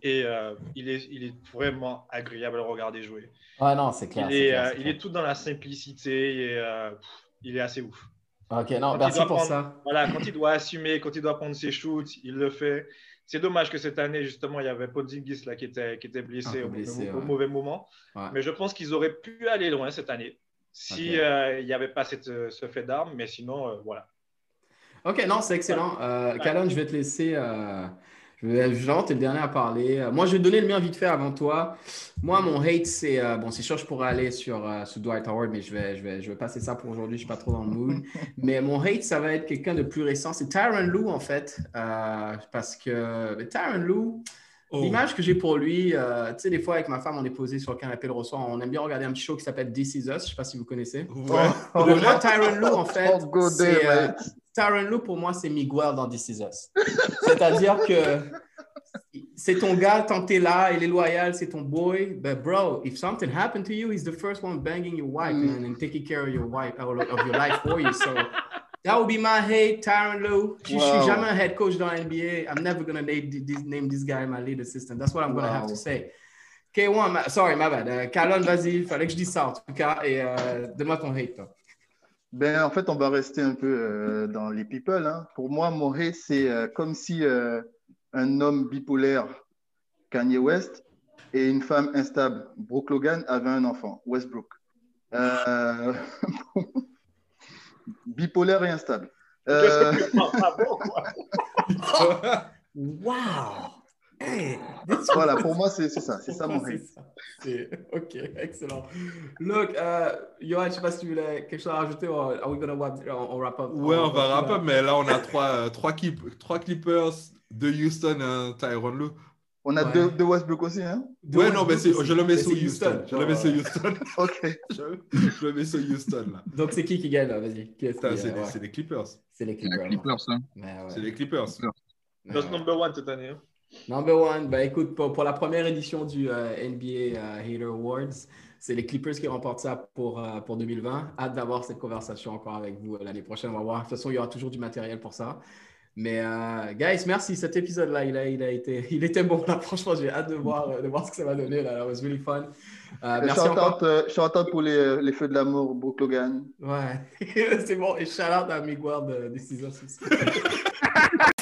Et euh, il, est, il est vraiment agréable à regarder jouer. Ouais, non, c'est clair. Il est, clair, euh, clair. il est tout dans la simplicité et euh, pff, il est assez ouf. Ok, non, quand merci pour prendre, ça. Voilà, quand il doit assumer, quand il doit prendre ses shoots, il le fait. C'est dommage que cette année, justement, il y avait Podzingis là qui était, qui était blessé, au, blessé au, ouais. mauvais moment. Ouais. Mais je pense qu'ils auraient pu aller loin cette année si okay. euh, n'y avait pas cette, ce fait d'armes. Mais sinon, euh, voilà. Ok, non, c'est excellent. Euh, Calonne, je vais te laisser. Euh, Je vais vraiment être le dernier à parler. Moi, je vais donner le mien vite fait avant toi. Moi, mon hate, c'est. Euh, bon, c'est sûr, je pourrais aller sur, euh, sur Dwight Howard, mais je vais, je, vais, je vais passer ça pour aujourd'hui. Je ne suis pas trop dans le mood. mais mon hate, ça va être quelqu'un de plus récent. C'est Tyron Lou, en fait. Euh, parce que Tyron Lou, oh. l'image que j'ai pour lui, euh, tu sais, des fois, avec ma femme, on est posé sur le canapé le ressort. On aime bien regarder un petit show qui s'appelle This Is Us. Je ne sais pas si vous connaissez. Ouais. Oh. moi, Tyron Lou, en fait, c'est. Euh, Tyron Lou, pour moi, c'est Miguel dans This Is Us. C'est-à-dire que c'est ton gars, tant t'es là, il est loyal, c'est ton boy. But bro, if something happened to you, he's the first one banging your wife, mm. man, and taking care of your wife, of your life for you. So that would be my hate, Tyron Lou. Je wow. suis jamais un head coach dans NBA. I'm never gonna name this, name this guy my lead assistant. That's what I'm gonna wow. have to say. K1, ma, sorry, my bad. Uh, Calon, vas-y, fallait que je dise ça en tout cas. Et uh, donne-moi ton hate, toi. Ben, en fait, on va rester un peu euh, dans les people. Hein. Pour moi, hate, c'est euh, comme si euh, un homme bipolaire, Kanye West, et une femme instable, Brooke Logan, avaient un enfant, Westbrook. Euh... bipolaire et instable. Euh... wow! Hey, voilà, pour moi, c'est ça. C'est ça mon hate. Ok, excellent. Look, uh, Johan, je ne sais pas si tu voulais quelque chose à rajouter ou are we gonna wrap, on wrap up? Ouais, on, on va wrap up, mais là, on a trois, euh, trois, clip, trois Clippers de Houston, un Tyron Lue. On a ouais. deux, deux, Westbrook aussi, hein? Ouais, Westbrook non, mais je le mets sur Houston. Houston. Je le mets sur Houston. ok. je, je, le mets sur Houston, là. Donc, c'est qui qui gagne, là? Vas-y. C'est euh, ouais. les Clippers. C'est les Clippers. Les Clippers, hein. C'est les Clippers. Notre number one cette année. Hein. Number one, ben écoute, pour, pour, la première édition du euh, NBA euh, Hater Awards, c'est les Clippers qui remportent ça pour, euh, pour 2020. Hâte d'avoir cette conversation encore avec vous l'année prochaine. On va voir. De toute façon, il y aura toujours du matériel pour ça. Mais euh, guys, merci. Cet épisode-là, il, a, il, a été, il était bon. Là. Franchement, j'ai hâte de voir, de voir ce que ça va donner. Là. It was really fun. Euh, merci shout encore. Out, shout out pour les, les feux de l'amour, Brooke Logan. Ouais, c'est bon. Et shout out à Miguel de aussi.